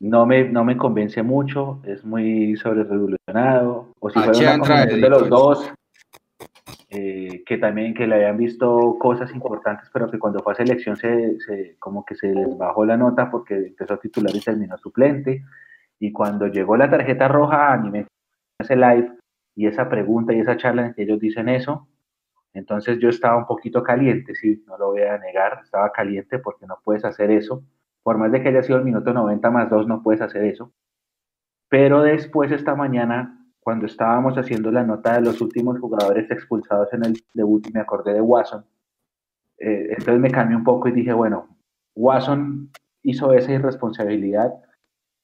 no me, no me convence mucho, es muy sobre revolucionado, o si Pache fue una combinación de los dos, eh, que también que le habían visto cosas importantes, pero que cuando fue a selección se, se- como que se les bajó la nota porque empezó a titular y terminó suplente, y cuando llegó la tarjeta roja, animé ese live y esa pregunta y esa charla en que ellos dicen eso, entonces yo estaba un poquito caliente, sí, no lo voy a negar, estaba caliente porque no puedes hacer eso. Por más de que haya sido el minuto 90 más 2, no puedes hacer eso. Pero después esta mañana, cuando estábamos haciendo la nota de los últimos jugadores expulsados en el debut, me acordé de Watson. Eh, entonces me cambié un poco y dije, bueno, Watson hizo esa irresponsabilidad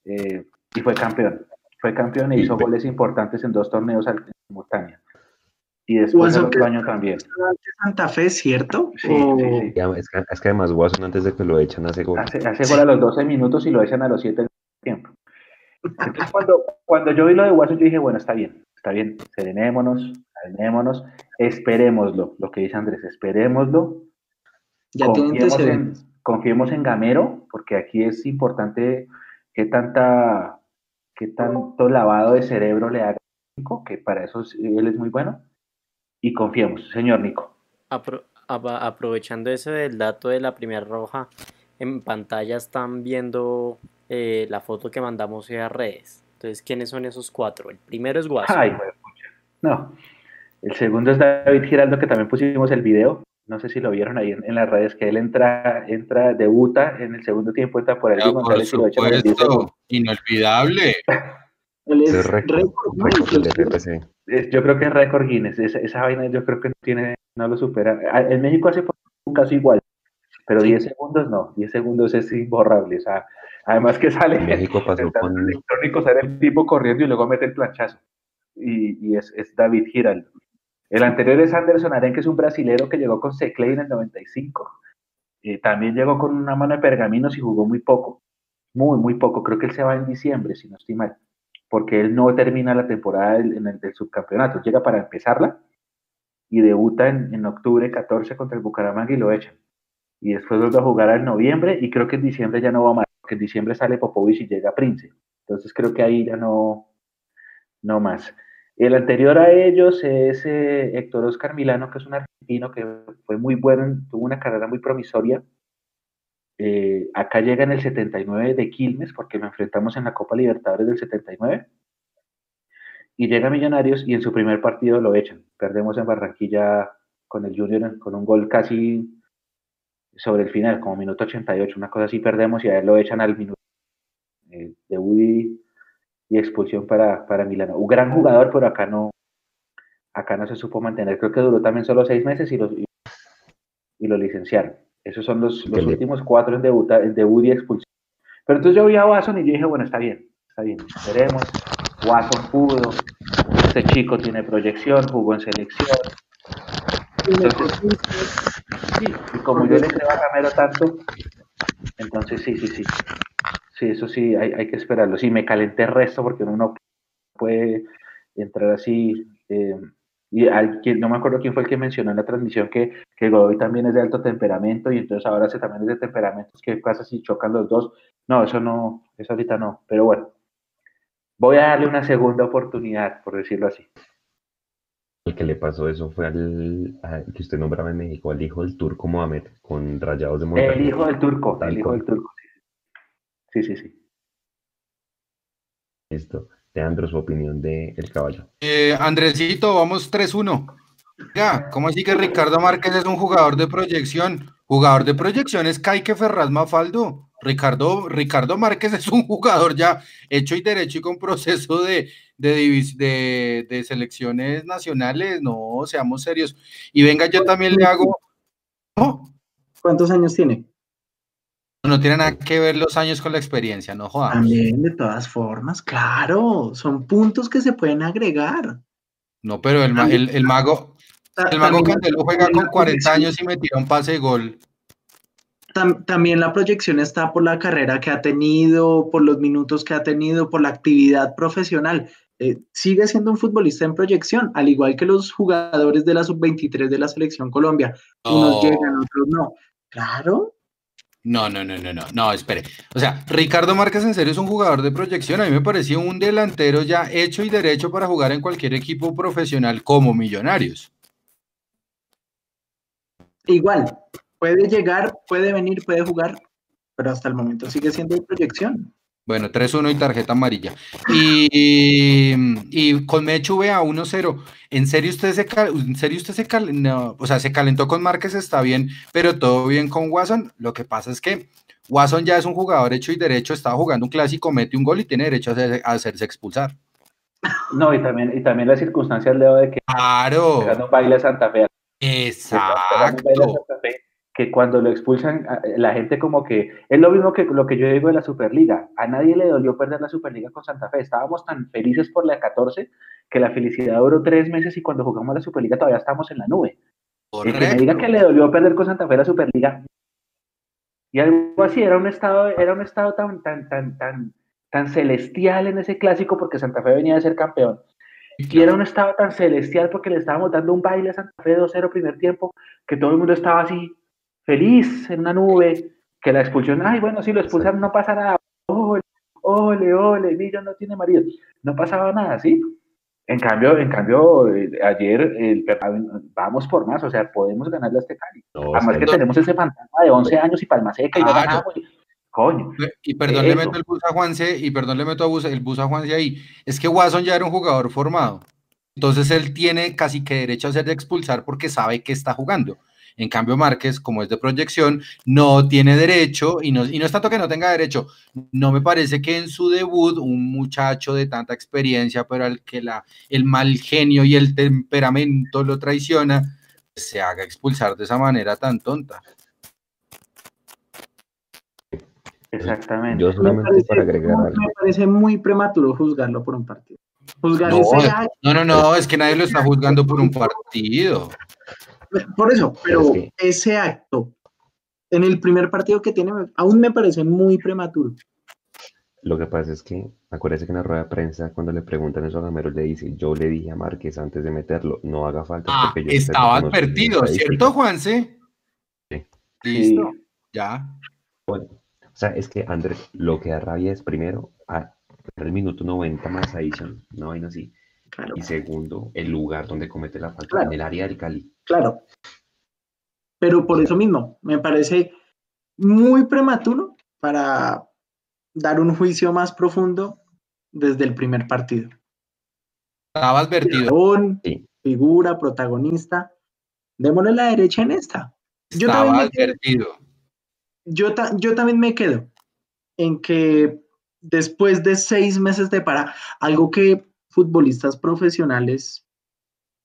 eh, y fue campeón. Fue campeón e Y hizo goles importantes en dos torneos al- en simultáneo. Y después el Watson, otro año también. Santa Fe, ¿cierto? Sí, O- sí, sí. Es que, es que además Watson antes de que lo echen hace gol. Hace, hace gol a los 12 minutos y lo echan a los 7 del tiempo. Entonces, cuando, cuando yo vi lo de Watson, yo dije, bueno, está bien, está bien, serenémonos, calmémonos, esperémoslo, lo que dice Andrés, esperémoslo, ya confiemos en, confiemos en Gamero, porque aquí es importante que tanta, que tanto lavado de cerebro le haga a Nico, que para eso es- él es muy bueno, y confiemos, señor Nico. Apro- aprovechando ese del dato de la primera roja, en pantalla están viendo eh, la foto que mandamos a redes. Entonces, ¿quiénes son esos cuatro? El primero es Guaso. Ay. No. El segundo es David Giraldo, que también pusimos el video. No sé si lo vieron ahí en, en las redes, que él entra, entra, debuta en el segundo tiempo, entra por ahí. Por supuesto, inolvidable. Yo creo que es récord Guinness. Esa, esa vaina yo creo que no tiene, no lo supera. Ah, En México hace un caso igual, pero 10 segundos no. 10 segundos es imborrable. O sea, además que sale En México pasó el electrónico, sale el tipo corriendo y luego mete el planchazo. Y, y es, es David Giraldo. El anterior es Anderson Aren, que es un brasilero que llegó con Seclay en el 95. Eh, también llegó con una mano de pergaminos y jugó muy poco. Muy, muy poco. Creo que él se va en diciembre, si no estoy mal. Porque él no termina la temporada del, en el, subcampeonato. Llega para empezarla y debuta en, en octubre 14 contra el Bucaramanga y lo echan. Y después vuelve a jugar en noviembre y creo que en diciembre ya no va más. Porque en diciembre sale Popovich y llega Prince. Entonces creo que ahí ya no, no más. El anterior a ellos es eh, Héctor Oscar Milano, que es un argentino que fue muy bueno, tuvo una carrera muy promisoria. Eh, acá llega en el 79 de Quilmes, porque lo enfrentamos en la Copa Libertadores del 79. Y llega Millonarios y en su primer partido lo echan. Perdemos en Barranquilla con el Junior con un gol casi sobre el final, como minuto 88, una cosa así perdemos y a él lo echan al minuto eh, de Woody y expulsión para, para Milano. Un gran jugador, pero acá no, acá no se supo mantener. Creo que duró también solo seis meses y lo, y, y lo licenciaron. Esos son los, los últimos cuatro en, debutar, en debut y expulsión. Pero entonces yo vi a Watson y yo dije, bueno, está bien, está bien, veremos. Watson pudo, este chico tiene proyección, jugó en selección. Entonces, sí, y como yo le creo a Camero tanto, entonces sí, sí, sí. Sí, eso sí, hay, hay que esperarlo. Sí, me calenté el resto porque uno no puede entrar así. eh, y alguien, no me acuerdo quién fue el que mencionó en la transmisión que, que Godoy también es de alto temperamento y entonces ahora se también es de temperamentos. ¿Qué pasa si chocan los dos? No, eso no, eso ahorita no. Pero bueno, voy a darle una segunda oportunidad, por decirlo así. El que le pasó eso fue al, al que usted nombraba en México, al hijo del turco Mohamed, con Rayados de Monterrey. El hijo del turco, el hijo del turco. Sí, sí, sí. Listo. Leandro, su opinión de El Caballo. Eh, Andresito, vamos 3-1. Ya, ¿cómo así que Ricardo Márquez es un jugador de proyección? Jugador de proyección es Caique Ferraz Mafaldo. Ricardo, Ricardo Márquez es un jugador ya hecho y derecho y con proceso de, de, divis- de- de selecciones nacionales. No, seamos serios. Y venga, yo también le hago. ¿Cuántos años tiene? No tiene nada que ver los años con la experiencia, no jodamos. También, de todas formas, claro, son puntos que se pueden agregar. No, pero el, ma- el, el mago, el mago Candelo juega con la 40 proyección- años y me tira un pase de gol. tam- también la proyección está por la carrera que ha tenido, por los minutos que ha tenido, por la actividad profesional. Eh, sigue siendo un futbolista en proyección, al igual que los jugadores de la sub-23 de la selección Colombia. Unos No. llegan, otros no. Claro, No, no, no, no, no, no, espere. O sea, Ricardo Márquez en serio es un jugador de proyección. A mí me parecía un delantero ya hecho y derecho para jugar en cualquier equipo profesional como Millonarios. igual, puede llegar, puede venir, puede jugar, pero hasta el momento sigue siendo de proyección. Bueno, 3-1 y tarjeta amarilla. Y, y con Mechu a 1-0. ¿En serio usted se cal- en serio usted se cal- no, o sea, se calentó con Márquez, está bien, pero todo bien con Watson? Lo que pasa es que Watson ya es un jugador hecho y derecho, estaba jugando un clásico, mete un gol y tiene derecho a, hacer- a hacerse expulsar. No, y también, y también las circunstancias, Leo, de que Claro, un baile Santa Fe, exacto. Que cuando lo expulsan, a- la gente como que, es lo mismo que lo que yo digo de la Superliga, a nadie le dolió perder la Superliga con Santa Fe, estábamos tan felices por la 14 que la felicidad duró tres meses y cuando jugamos la Superliga todavía estamos en la nube. El que me diga Correcto. que le dolió perder con Santa Fe la Superliga. Y algo así, era un estado, era un estado tan, tan, tan, tan, tan celestial en ese clásico porque Santa Fe venía de ser campeón. Y era un estado tan celestial porque le estábamos dando un baile a Santa Fe 2-0 primer tiempo, que todo el mundo estaba así, feliz, en una nube, que la expulsión, ay, bueno, si lo expulsan no pasa nada. Ole, ole, ole, no tiene marido. No pasaba nada, ¿sí? En cambio, en cambio eh, ayer el, vamos por más, o sea, podemos ganarle a este Cali. No, Además que no. tenemos ese fantasma de 11 años y palma seca y no ganamos. Coño. Y perdón, le meto el bus a Juanse, y perdón, le meto a bus- el bus a Juanse ahí. Es que Watson ya era un jugador formado. Entonces él tiene casi que derecho a ser de expulsar porque sabe que está jugando. En cambio, Márquez, como es de proyección, no tiene derecho, y no, y no es tanto que no tenga derecho. No me parece que en su debut, un muchacho de tanta experiencia, pero al que la, el mal genio y el temperamento lo traiciona, se haga expulsar de esa manera tan tonta. Exactamente. Yo Me solamente parece, para agregar muy- algo. me parece muy prematuro juzgarlo por un partido. Juzgar No, ese No, no, no, es que nadie lo está juzgando por un partido. Por eso, pero Es que- ese acto en el primer partido que tiene aún me parece muy prematuro. Lo que pasa es que, acuérdese que en la rueda de prensa, cuando le preguntan eso a Gamero, le dice, yo le dije a Márquez antes de meterlo, no haga falta. Ah, porque yo estaba advertido, estadística". ¿cierto, Juanse? Sí. Listo, Sí. ya. Bueno, o sea, es que Andrés, lo que da rabia es primero, a el minuto 90 más adición, una vaina así. Claro, Y segundo, el lugar donde comete la falta, Claro. en el área del Cali. claro. Pero por eso mismo, me parece muy prematuro para dar un juicio más profundo desde el primer partido. Estaba advertido. León, Sí. figura, protagonista. Démosle la derecha en esta. Yo Estaba también, quedo, advertido. yo, ta- yo también me quedo en que después de seis meses de para, algo que futbolistas profesionales,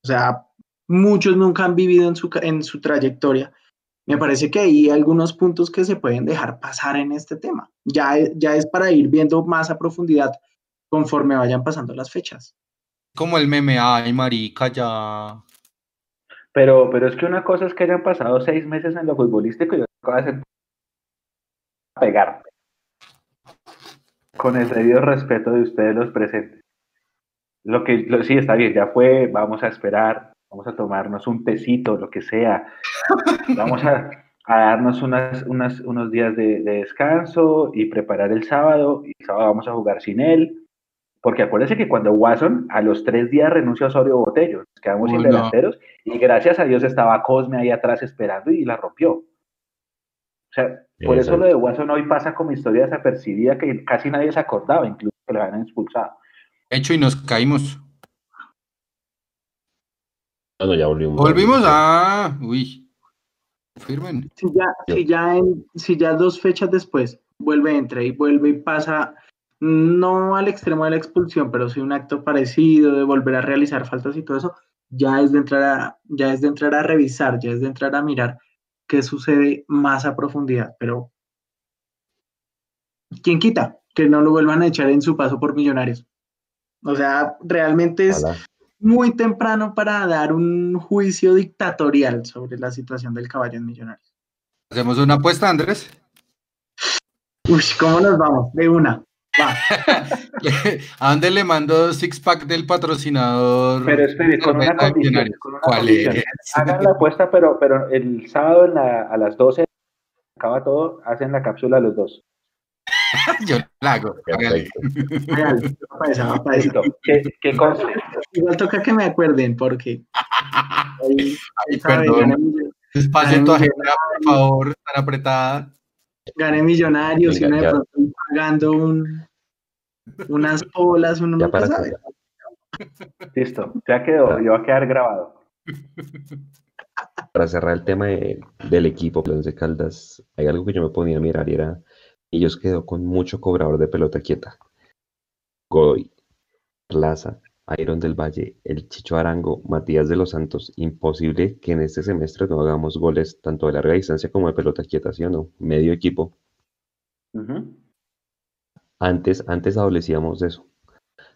o sea, muchos nunca han vivido en su, en su trayectoria, me parece que hay algunos puntos que se pueden dejar pasar en este tema. Ya, ya es para ir viendo más a profundidad conforme vayan pasando las fechas. Como el meme, ay, marica, ya. Pero, pero es que una cosa es que hayan pasado seis meses en lo futbolístico y otra cosa es el- pegar. Con el debido respeto de ustedes los presentes. Lo que lo- sí está bien, ya fue, vamos a esperar, vamos a tomarnos un tecito, lo que sea. Vamos a, a darnos unas, unas- unos días de, de descanso y preparar el sábado. Y el sábado vamos a jugar sin él. Porque acuérdense que cuando Watson a los tres días renunció a Osorio Botello, nos quedamos sin delanteros y gracias a Dios estaba Cosme ahí atrás esperando y la rompió. O sea, por eso lo de Watson hoy pasa como historia desapercibida que casi nadie se acordaba, incluso que lo habían expulsado. Hecho, y nos caímos. Bueno, ya volvimos. Volvimos a. Uy. Firmen. Si ya, si ya, en- si ya dos fechas después vuelve, entra y vuelve y pasa, no al extremo de la expulsión, pero sí un acto parecido de volver a realizar faltas y todo eso, ya es de entrar a, ya es de entrar a revisar, ya es de entrar a mirar qué sucede más a profundidad. Pero ¿quién quita que no lo vuelvan a echar en su paso por millonarios? O sea, realmente es Ojalá. muy temprano para dar un juicio dictatorial sobre la situación del caballo en millonarios. Hacemos una apuesta, Andrés. Uy, ¿cómo nos vamos? De una. Va. ¿A dónde le mando six pack del patrocinador? Pero espere, con una condición. Millonarios? con una ¿Cuál condición. es? Hagan la apuesta, pero, pero el sábado en la- a las 12 acaba todo, hacen la cápsula los dos. Yo la hago. conste, Igual toca que me acuerden porque. Ay, sabe, perdón. en tu Ay, agenda, por favor, tan apretada. gané millonarios y uno de pronto pagando un, unas olas, uno Ya nunca para sabe. listo, ya quedó, yo va a quedar grabado. Para cerrar el tema de- del equipo, Plan de Caldas, hay algo que yo me ponía a mirar y era, ellos quedó con mucho cobrador de pelota quieta. Godoy, Plaza, Iron del Valle, el Chicho Arango, Matías de los Santos. Imposible que en este semestre no hagamos goles tanto de larga distancia como de pelota quieta, ¿sí o no? Medio equipo. Antes, antes adolecíamos de eso.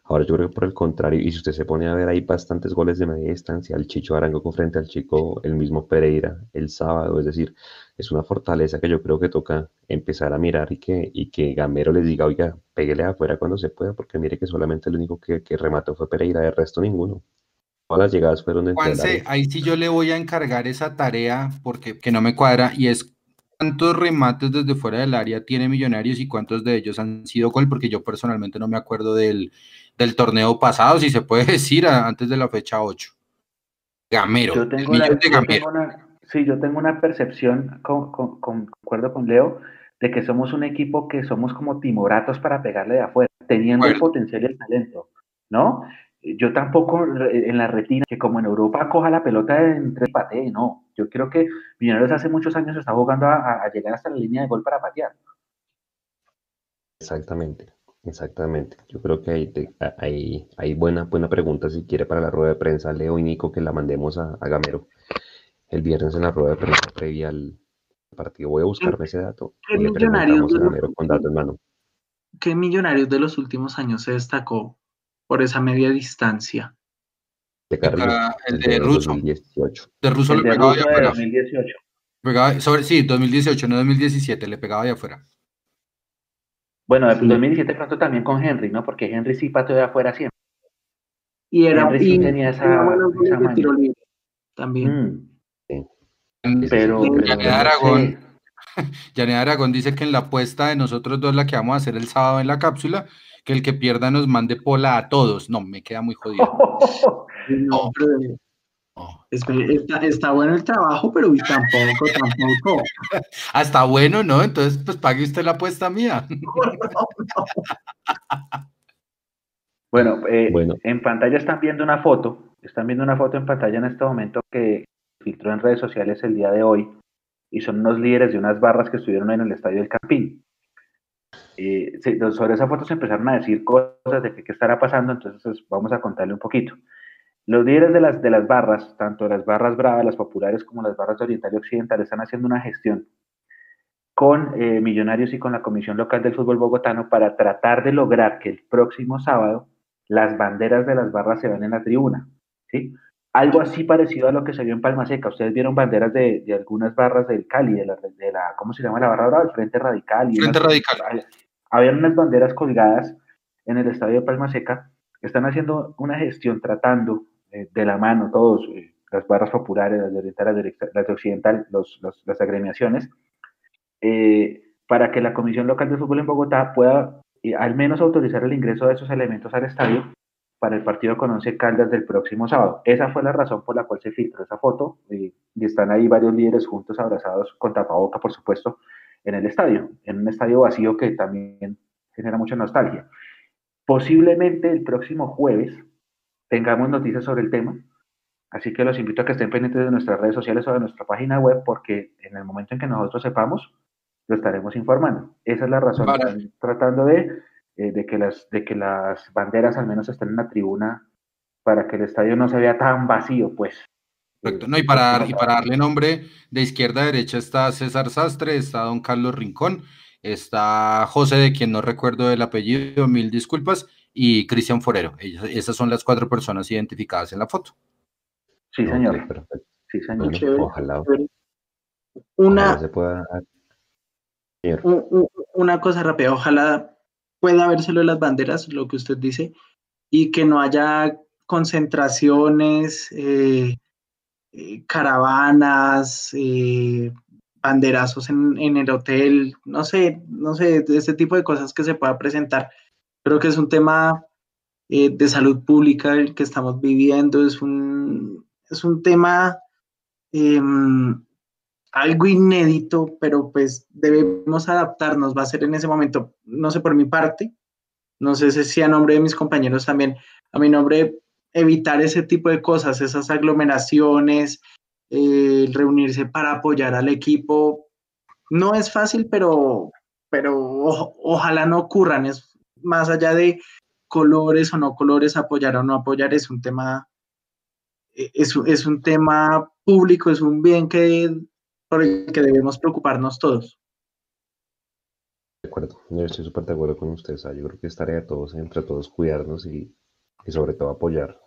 Ahora yo creo que por el contrario, y si usted se pone a ver, hay bastantes goles de media distancia. El Chicho Arango con frente al chico, el mismo Pereira, el sábado. Es decir, es una fortaleza que yo creo que toca empezar a mirar y que, y que Gamero les diga, oiga, péguele afuera cuando se pueda, porque mire que solamente el único que, que remató fue Pereira, de resto ninguno. Todas las llegadas fueron Juanse, ahí sí yo le voy a encargar esa tarea porque que no me cuadra y es cuántos remates desde fuera del área tiene Millonarios y cuántos de ellos han sido gol, porque yo personalmente no me acuerdo del, del torneo pasado, si se puede decir, a- antes de la fecha 8. Gamero, Yo tengo, una, de yo tengo una, sí, yo tengo una percepción, con, con- con- concuerdo con Leo, de que somos un equipo que somos como timoratos para pegarle de afuera, teniendo el potencial y el talento, ¿no? Yo tampoco en la retina, que como en Europa coja la pelota entre patee, no. Yo creo que Millonarios hace muchos años está jugando a, llegar hasta la línea de gol para patear. Exactamente, exactamente. Yo creo que hay, hay, hay, buena, buena pregunta si quiere para la rueda de prensa, Leo y Nico, que la mandemos a, a Gamero el viernes en la rueda de prensa previa al partido. Voy a buscarme ese dato. ¿Qué millonarios, de ¿Qué millonarios de los últimos años se destacó por esa media distancia? De Carlos, el, de, Russo. 2018. De Russo le pegaba de afuera. 2018. Pegaba, sobre, sí, 2018, no 2017, le pegaba de afuera. Bueno, en 2017 pronto también con Henry, ¿no? Porque Henry sí pateó de afuera siempre. Y era Henry sí tenía esa, esa también. Mm. Pero, Aragón, Aragón dice que en la apuesta de nosotros dos, la que vamos a hacer el sábado en la cápsula, que el que pierda nos mande pola a todos. No, me queda muy jodido. no, Está, bueno el trabajo, pero tampoco, tampoco. Ah, está bueno, ¿no? Entonces, pues pague usted la apuesta mía. bueno, eh, bueno, en pantalla están viendo una foto, están viendo una foto en pantalla en este momento que filtró en redes sociales el día de hoy y son unos líderes de unas barras que estuvieron en el estadio del Campín. Eh, sobre esa foto se empezaron a decir cosas de qué estará pasando, entonces pues, vamos a contarle un poquito. Los líderes de las, de las barras, tanto las barras bravas, las populares, como las barras de Oriental y Occidental, están haciendo una gestión con eh, Millonarios y con la Comisión Local del Fútbol Bogotano para tratar de lograr que el próximo sábado las banderas de las barras se vean en la tribuna. ¿sí? Algo así parecido a lo que se vio en Palma Seca. Ustedes vieron banderas de, algunas barras del Cali, de la, de la, ¿cómo se llama la barra ahora? El Frente Radical. Y Frente Radical. Había unas banderas colgadas en el estadio de Palma Seca. Están haciendo una gestión tratando eh, de la mano todos, eh, las barras populares, las de Oriental, las de Occidental, las agremiaciones, eh, para que la Comisión Local de Fútbol en Bogotá pueda al menos autorizar el ingreso de esos elementos al estadio para el partido con Once Caldas del próximo sábado. Esa fue la razón por la cual se filtró esa foto y, están ahí varios líderes juntos, abrazados con tapaboca, por supuesto, en el estadio, en un estadio vacío que también genera mucha nostalgia. Posiblemente el próximo jueves tengamos noticias sobre el tema, así que los invito a que estén pendientes de nuestras redes sociales o de nuestra página web porque en el momento en que nosotros sepamos, lo estaremos informando. Esa es la razón. Tratando de eh, de, que las, de que las banderas al menos estén en la tribuna para que el estadio no se vea tan vacío, pues. Correcto. No, y para, y para darle nombre, de izquierda a derecha está César Sastre, está don Carlos Rincón, está José, de quien no recuerdo el apellido, mil disculpas, y Cristian Forero. esas son las cuatro personas identificadas en la foto. Sí, señor. Sí, señor. ojalá. Una, una cosa rápida, ojalá pueda vérselo de las banderas, lo que usted dice, y que no haya concentraciones, eh, eh, caravanas, eh, banderazos en, el hotel, no sé, no sé, este tipo de cosas que se pueda presentar. Creo que es un tema de salud pública el que estamos viviendo, es un, es un tema em, algo inédito, pero pues debemos adaptarnos, va a ser en ese momento, no sé por mi parte, no sé si a nombre de mis compañeros también, a mi nombre, evitar ese tipo de cosas, esas aglomeraciones, eh, reunirse para apoyar al equipo. No es fácil, pero, pero ojalá no ocurran, es más allá de colores o no colores, apoyar o no apoyar, es un tema, e, es, es un tema público, es un bien que por el que debemos preocuparnos todos. De acuerdo, yo estoy súper de acuerdo con ustedes. yo creo que es tarea de todos, entre todos, cuidarnos y, sobre todo apoyar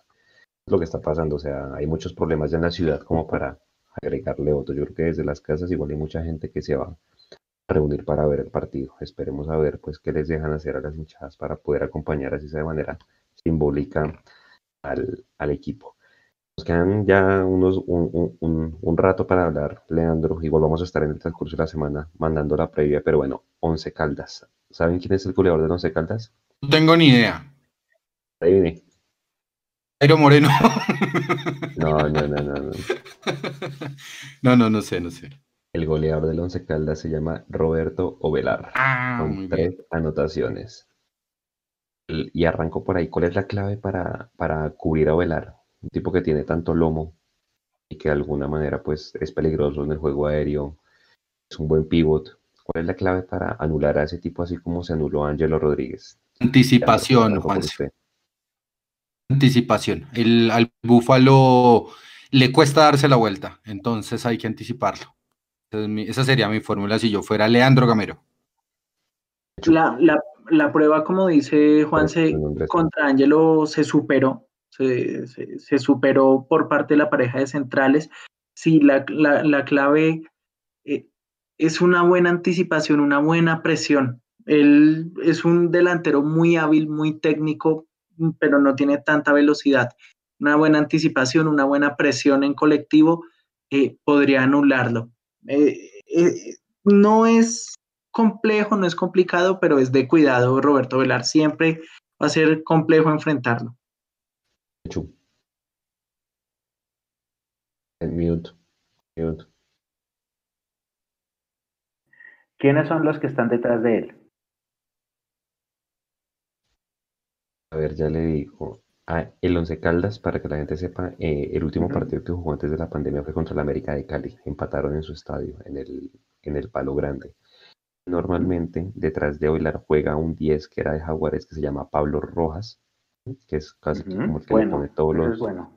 lo que está pasando. O sea, hay muchos problemas ya en la ciudad como para agregarle otro. Yo creo que desde las casas igual hay mucha gente que se va reunir para ver el partido. Esperemos a ver pues qué les dejan hacer a las hinchadas para poder acompañar así de manera simbólica al, al equipo. Nos quedan ya unos, un, rato para hablar, Leandro. Igual vamos a estar en el transcurso de la semana mandando la previa, pero bueno, Once Caldas. ¿Saben quién es el goleador de Once Caldas? No tengo ni idea. Ahí viene. Jairo Moreno. No, no, no, no, no. No, no, no sé, no sé. El goleador del Once Caldas se llama Roberto Ovelar, Ah, con tres bien. anotaciones. Y arranco por ahí. ¿Cuál es la clave para, para cubrir a Ovelar? Un tipo que tiene tanto lomo y que de alguna manera pues es peligroso en el juego aéreo, es un buen pivot. ¿Cuál es la clave para anular a ese tipo así como se anuló a Ángelo Rodríguez? Anticipación, usted. Anticipación. El, al Búfalo le cuesta darse la vuelta, entonces hay que anticiparlo. Esa, es mi- esa sería mi fórmula si yo fuera Leandro Gamero. La, la, la prueba, como dice Juanse, contra Ángelo se superó, se, se- se superó por parte de la pareja de centrales. Sí, la, la- la clave eh, es una buena anticipación, una buena presión. Él es un delantero muy hábil, muy técnico, pero no tiene tanta velocidad. Una buena anticipación, una buena presión en colectivo eh, podría anularlo. Eh, eh, no es complejo, no es complicado, pero es de cuidado, Roberto Velar. Siempre va a ser complejo enfrentarlo. En mute. Mute. ¿Quiénes son los que están detrás de él? A ver, ya le digo. El Once Caldas, para que la gente sepa, eh, el último partido que jugó antes de la pandemia fue contra el América de Cali. Empataron en su estadio, en el, en el Palo Grande. Normalmente, detrás de Oilar juega un 10 que era de Jaguares, que se llama Pablo Rojas, que es casi Ujú, como el que le Bueno, pone todos los, bueno.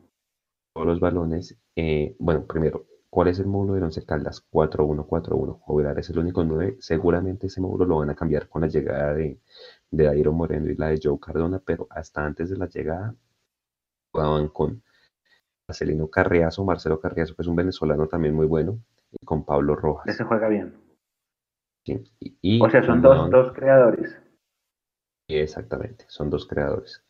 todos los balones. Eh, bueno, primero, ¿cuál es el módulo del Once Caldas? 4-1-4-1. Ovelar es el único 9. Seguramente ese módulo lo van a cambiar con la llegada de, de Dairo Moreno y la de Joe Cardona, pero hasta antes de la llegada jugaban con Marcelino Carriazo, Marcelo Carriazo, que es un venezolano también muy bueno, y con Pablo Rojas. Ese juega bien. ¿sí? Y, y O sea, son dos, dos creadores. Exactamente, son dos creadores.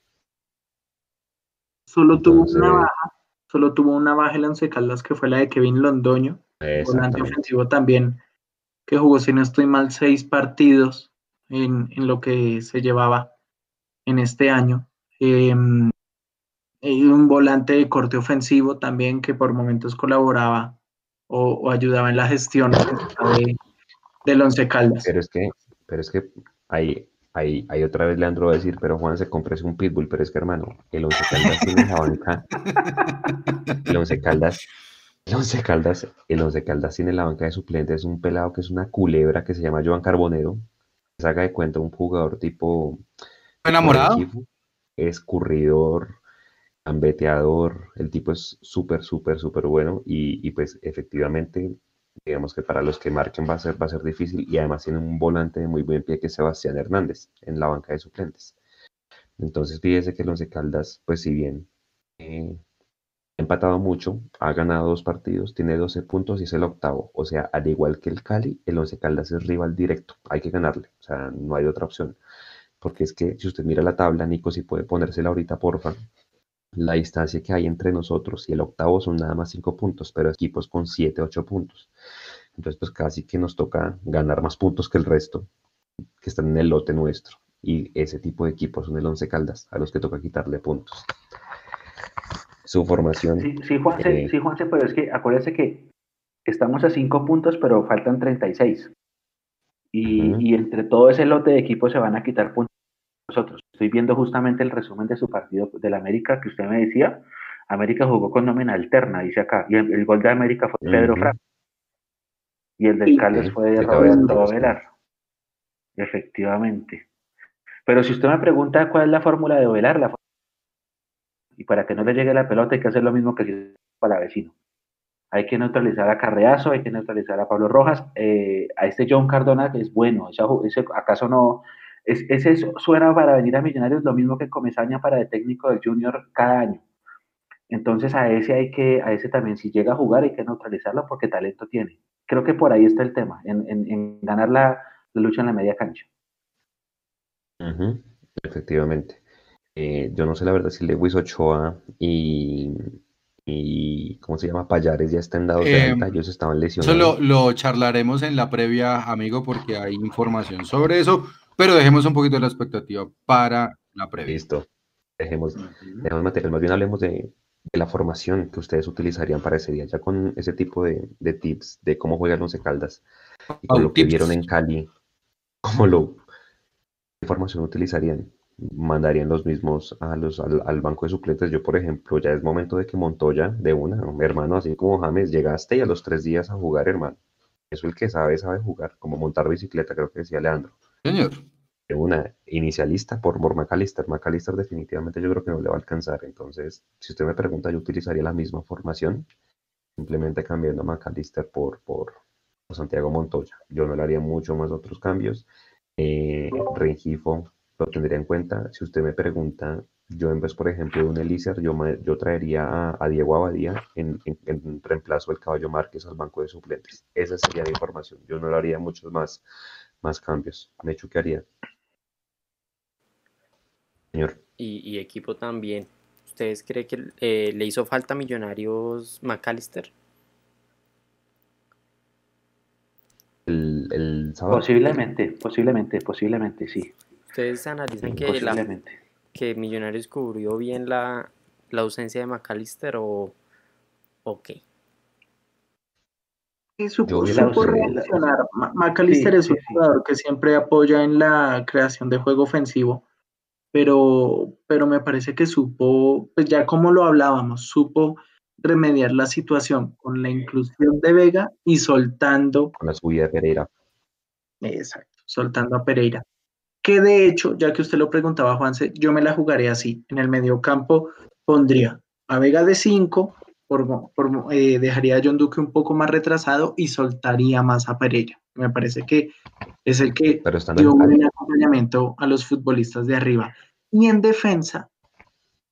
Solo tuvo Entonces- una baja, solo tuvo una baja el Once Caldas que fue la de Kevin Londoño, volante ofensivo también, que jugó, si no estoy mal, seis partidos en, en lo que se llevaba en este año. Eh, un volante de corte ofensivo también que por momentos colaboraba o, ayudaba en la gestión de, del Once Caldas. Pero es que, pero es que ahí, ahí, ahí otra vez Leandro va a decir, pero Juan se compres un pitbull, pero es que hermano, el Once Caldas tiene la banca, el Once Caldas, el Once Caldas, el Once Caldas tiene la banca de suplentes, un pelado que es una culebra que se llama Joan Carbonero, se haga de cuenta un jugador tipo ¿Enamorado? Escurridor, gambeteador, el tipo es súper, súper, súper bueno y, y pues efectivamente, digamos que para los que marquen va a ser, va a ser difícil y además tiene un volante de muy buen pie que es Sebastián Hernández en la banca de suplentes. Entonces fíjese que el Once Caldas, pues si bien eh, empatado mucho, ha ganado dos partidos, tiene 12 puntos y es el octavo. O sea, al igual que el Cali, el Once Caldas es rival directo, hay que ganarle, o sea, no hay otra opción. Porque es que si usted mira la tabla, Nico, si puede ponérsela ahorita, porfa, la distancia que hay entre nosotros y el octavo son nada más 5 puntos, pero equipos con 7, 8 puntos. Entonces, pues casi que nos toca ganar más puntos que el resto que están en el lote nuestro. Y ese tipo de equipos son el Once Caldas, a los que toca quitarle puntos. Su formación. Sí, sí, Juanse, Eh. sí, Juanse, pero es que acuérdese que estamos a 5 puntos, pero faltan 36. Y, Ujú. y entre todo ese lote de equipos se van a quitar puntos nosotros. Estoy viendo justamente el resumen de su partido del América que usted me decía. América jugó con nómina alterna, dice acá. Y el, el gol de América fue Pedro Ujú. Franco. Y el del sí, fue de Roberto. Velar. Efectivamente. Pero si usted me pregunta cuál es la fórmula de Velar, la y para que no le llegue la pelota hay que hacer lo mismo que si para vecino. Hay que neutralizar a Carreazo, hay que neutralizar a Pablo Rojas, eh, a este John Cardona que es bueno, ese, acaso no, es, ese su- suena para venir a Millonarios lo mismo que Comesaña para de técnico del Junior cada año. Entonces a ese hay que, a ese también si llega a jugar hay que neutralizarlo porque talento tiene. Creo que por ahí está el tema, en, en- en ganar la, lucha en la media cancha. Efectivamente. Eh, yo no sé la verdad si Lewis Ochoa y, y ¿cómo se llama? Payares ya están dados de Eh, alta, ellos estaban Eso lesionados. lo, lo charlaremos en la previa, amigo, porque hay información sobre eso, pero dejemos un poquito de la expectativa para la previa. Listo. Dejemos, dejemos material. Más bien hablemos de, de la formación que ustedes utilizarían para ese día, ya con ese tipo de, de tips de cómo juegan Once Caldas y con Oh, lo que vieron en Cali, ¿cómo lo qué formación utilizarían? ¿Mandarían los mismos a los, al, al banco de suplentes? Yo, por ejemplo, ya es momento de que Montoya, de una, hermano, así como James, llegaste y a los tres días a jugar, hermano. Eso el que sabe, sabe jugar, como montar bicicleta, creo que decía Leandro Señor. de una inicialista por, por McAllister. McAllister definitivamente yo creo que no le va a alcanzar. Entonces, si usted me pregunta, yo utilizaría la misma formación, simplemente cambiando a McAllister por, por, por Santiago Montoya. Yo no le haría mucho más otros cambios. Eh, Rengifo lo tendría en cuenta. Si usted me pregunta, yo en vez, por ejemplo, de un Elícer, yo, yo traería a, a Diego Abadía en, en- en reemplazo del Caballo Márquez al banco de suplentes. Esa sería mi formación. Yo no le haría muchos más, más cambios. Me chuquearía. Señor, Y, y equipo también. ¿Ustedes creen que eh, le hizo falta a Millonarios McAllister? el, el sábado. Posiblemente, posiblemente, posiblemente, sí. ¿Ustedes analizan que, la, que Millonarios cubrió bien la, la ausencia de McAllister o, o qué? Supo, supo reaccionar. McAllister Sí, es un sí, sí. jugador que siempre apoya en la creación de juego ofensivo, pero, pero me parece que supo, pues ya como lo hablábamos, supo remediar la situación con la inclusión de Vega y soltando, Con la subida de Pereira. exacto, soltando a Pereira. Que de hecho, ya que usted lo preguntaba, Juanse, yo me la jugaré así. En el medio campo pondría a Vega de 5, por, por, eh, dejaría a John Duque un poco más retrasado y soltaría más a Pereira. Me parece que es el que dio un buen acompañamiento a los futbolistas de arriba. Y en defensa,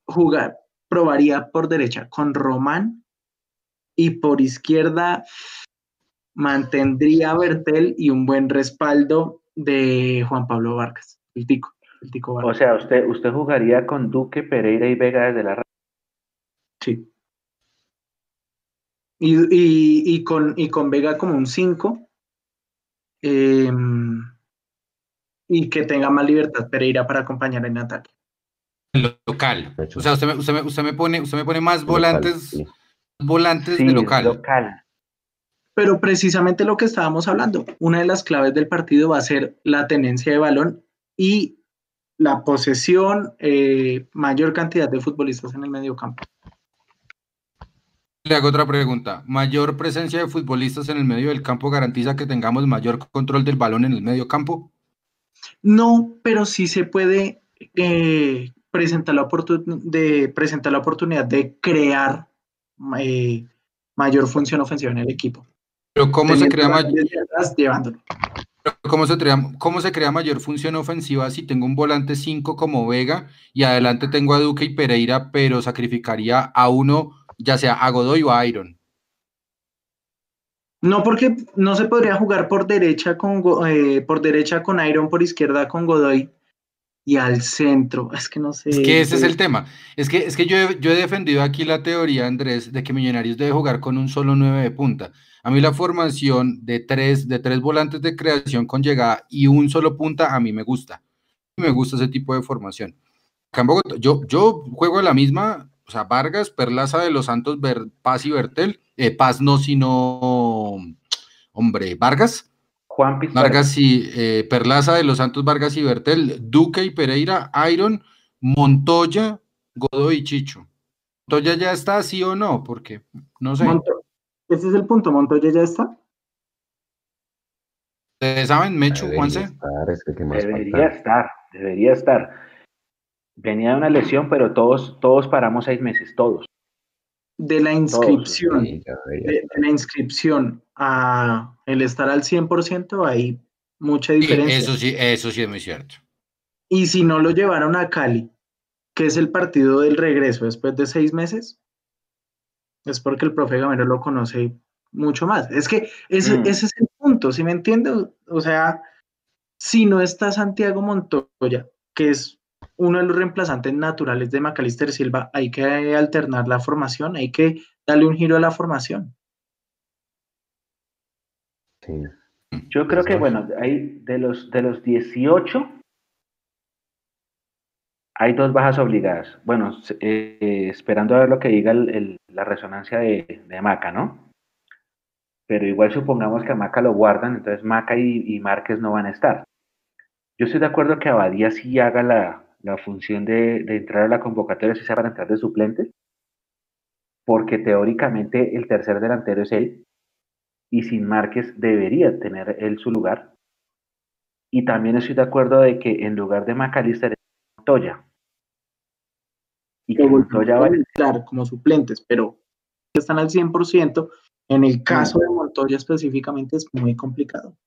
jugar, probaría por derecha con Román y por izquierda mantendría a Bertel y un buen respaldo de Juan Pablo Vargas, el tico, el tico O sea, usted, usted jugaría con Duque, Pereira y Vega desde la Sí. Y, y- y con, y con Vega como un 5. y que tenga más libertad Pereira para acompañar en ataque. Local. O sea, usted me, usted me, usted me pone, usted me pone más local, volantes, sí. volantes Sí, de local. local. Pero precisamente lo que estábamos hablando, una de las claves del partido va a ser la tenencia de balón y la posesión, eh, mayor cantidad de futbolistas en el medio campo. Le hago otra pregunta. ¿Mayor presencia de futbolistas en el medio del campo garantiza que tengamos mayor control del balón en el medio campo? No, pero sí se puede eh, presentar, la oportun- de, presentar la oportunidad de crear eh, mayor función ofensiva en el equipo. Pero ¿cómo se crea el ma- balón desde atrás, llevándolo. ¿Cómo se, crea, ¿Cómo se crea mayor función ofensiva si tengo un volante 5 como Vega y adelante tengo a Duque y Pereira, pero sacrificaría a uno, ya sea a Godoy o a Iron? No, porque no se podría jugar por derecha con eh, por derecha con Iron, por izquierda con Godoy y al centro. Es que no sé. Es que ese es el tema. Es que, es que yo, he, yo he defendido aquí la teoría, Andrés, de que Millonarios debe jugar con un solo 9 de punta. A mí la formación de tres, de tres volantes de creación con llegada y un solo punta, a mí me gusta. Me gusta ese tipo de formación. Acá en Bogotá, yo, yo juego la misma, o sea, Vargas, Perlaza de los Santos, Ver- Paz y Bertel. Eh, Paz no, sino, hombre, Vargas. Juan Pizarro. Vargas y eh, Perlaza de los Santos, Vargas y Bertel, Duque y Pereira, Iron, Montoya, Godoy y Chicho. ¿Montoya ya está, sí o no? Porque no sé. Ese es el punto. Montoya ya está. ¿Ustedes saben, Mechu, Debería Juanse? estar, es que ¿qué más Debería falta? estar, debería estar. Venía de una lesión, pero todos, todos paramos seis meses, todos. De la inscripción. Sí, de, la inscripción a el estar al 100% hay mucha Sí, diferencia. eso sí, eso sí es muy cierto. Y si no lo llevaron a Cali, que es el partido del regreso después de seis meses, es porque el profe Gamero lo conoce mucho más. Es que ese, Mm. ese es el punto, ¿sí me entiende? O sea, si no está Santiago Montoya, que es uno de los reemplazantes naturales de Macalister Silva, hay que alternar la formación, hay que darle un giro a la formación. Sí. Yo creo que, bueno, hay de los, de los 18, hay dos bajas obligadas. Bueno, eh, esperando a ver lo que diga la resonancia de, Maca, ¿no? Pero igual supongamos que a Maca lo guardan, entonces Maca y, Márquez no van a estar. Yo estoy de acuerdo que Abadía sí haga la, función de, entrar a la convocatoria, si sea para entrar de suplente, porque teóricamente el tercer delantero es él, y sin Márquez debería tener él su lugar. Y también estoy de acuerdo de que en lugar de Macalister Montoya. Y que Montoya vaya... Claro, como suplentes, pero están al 100%. En el caso de Montoya específicamente es muy complicado.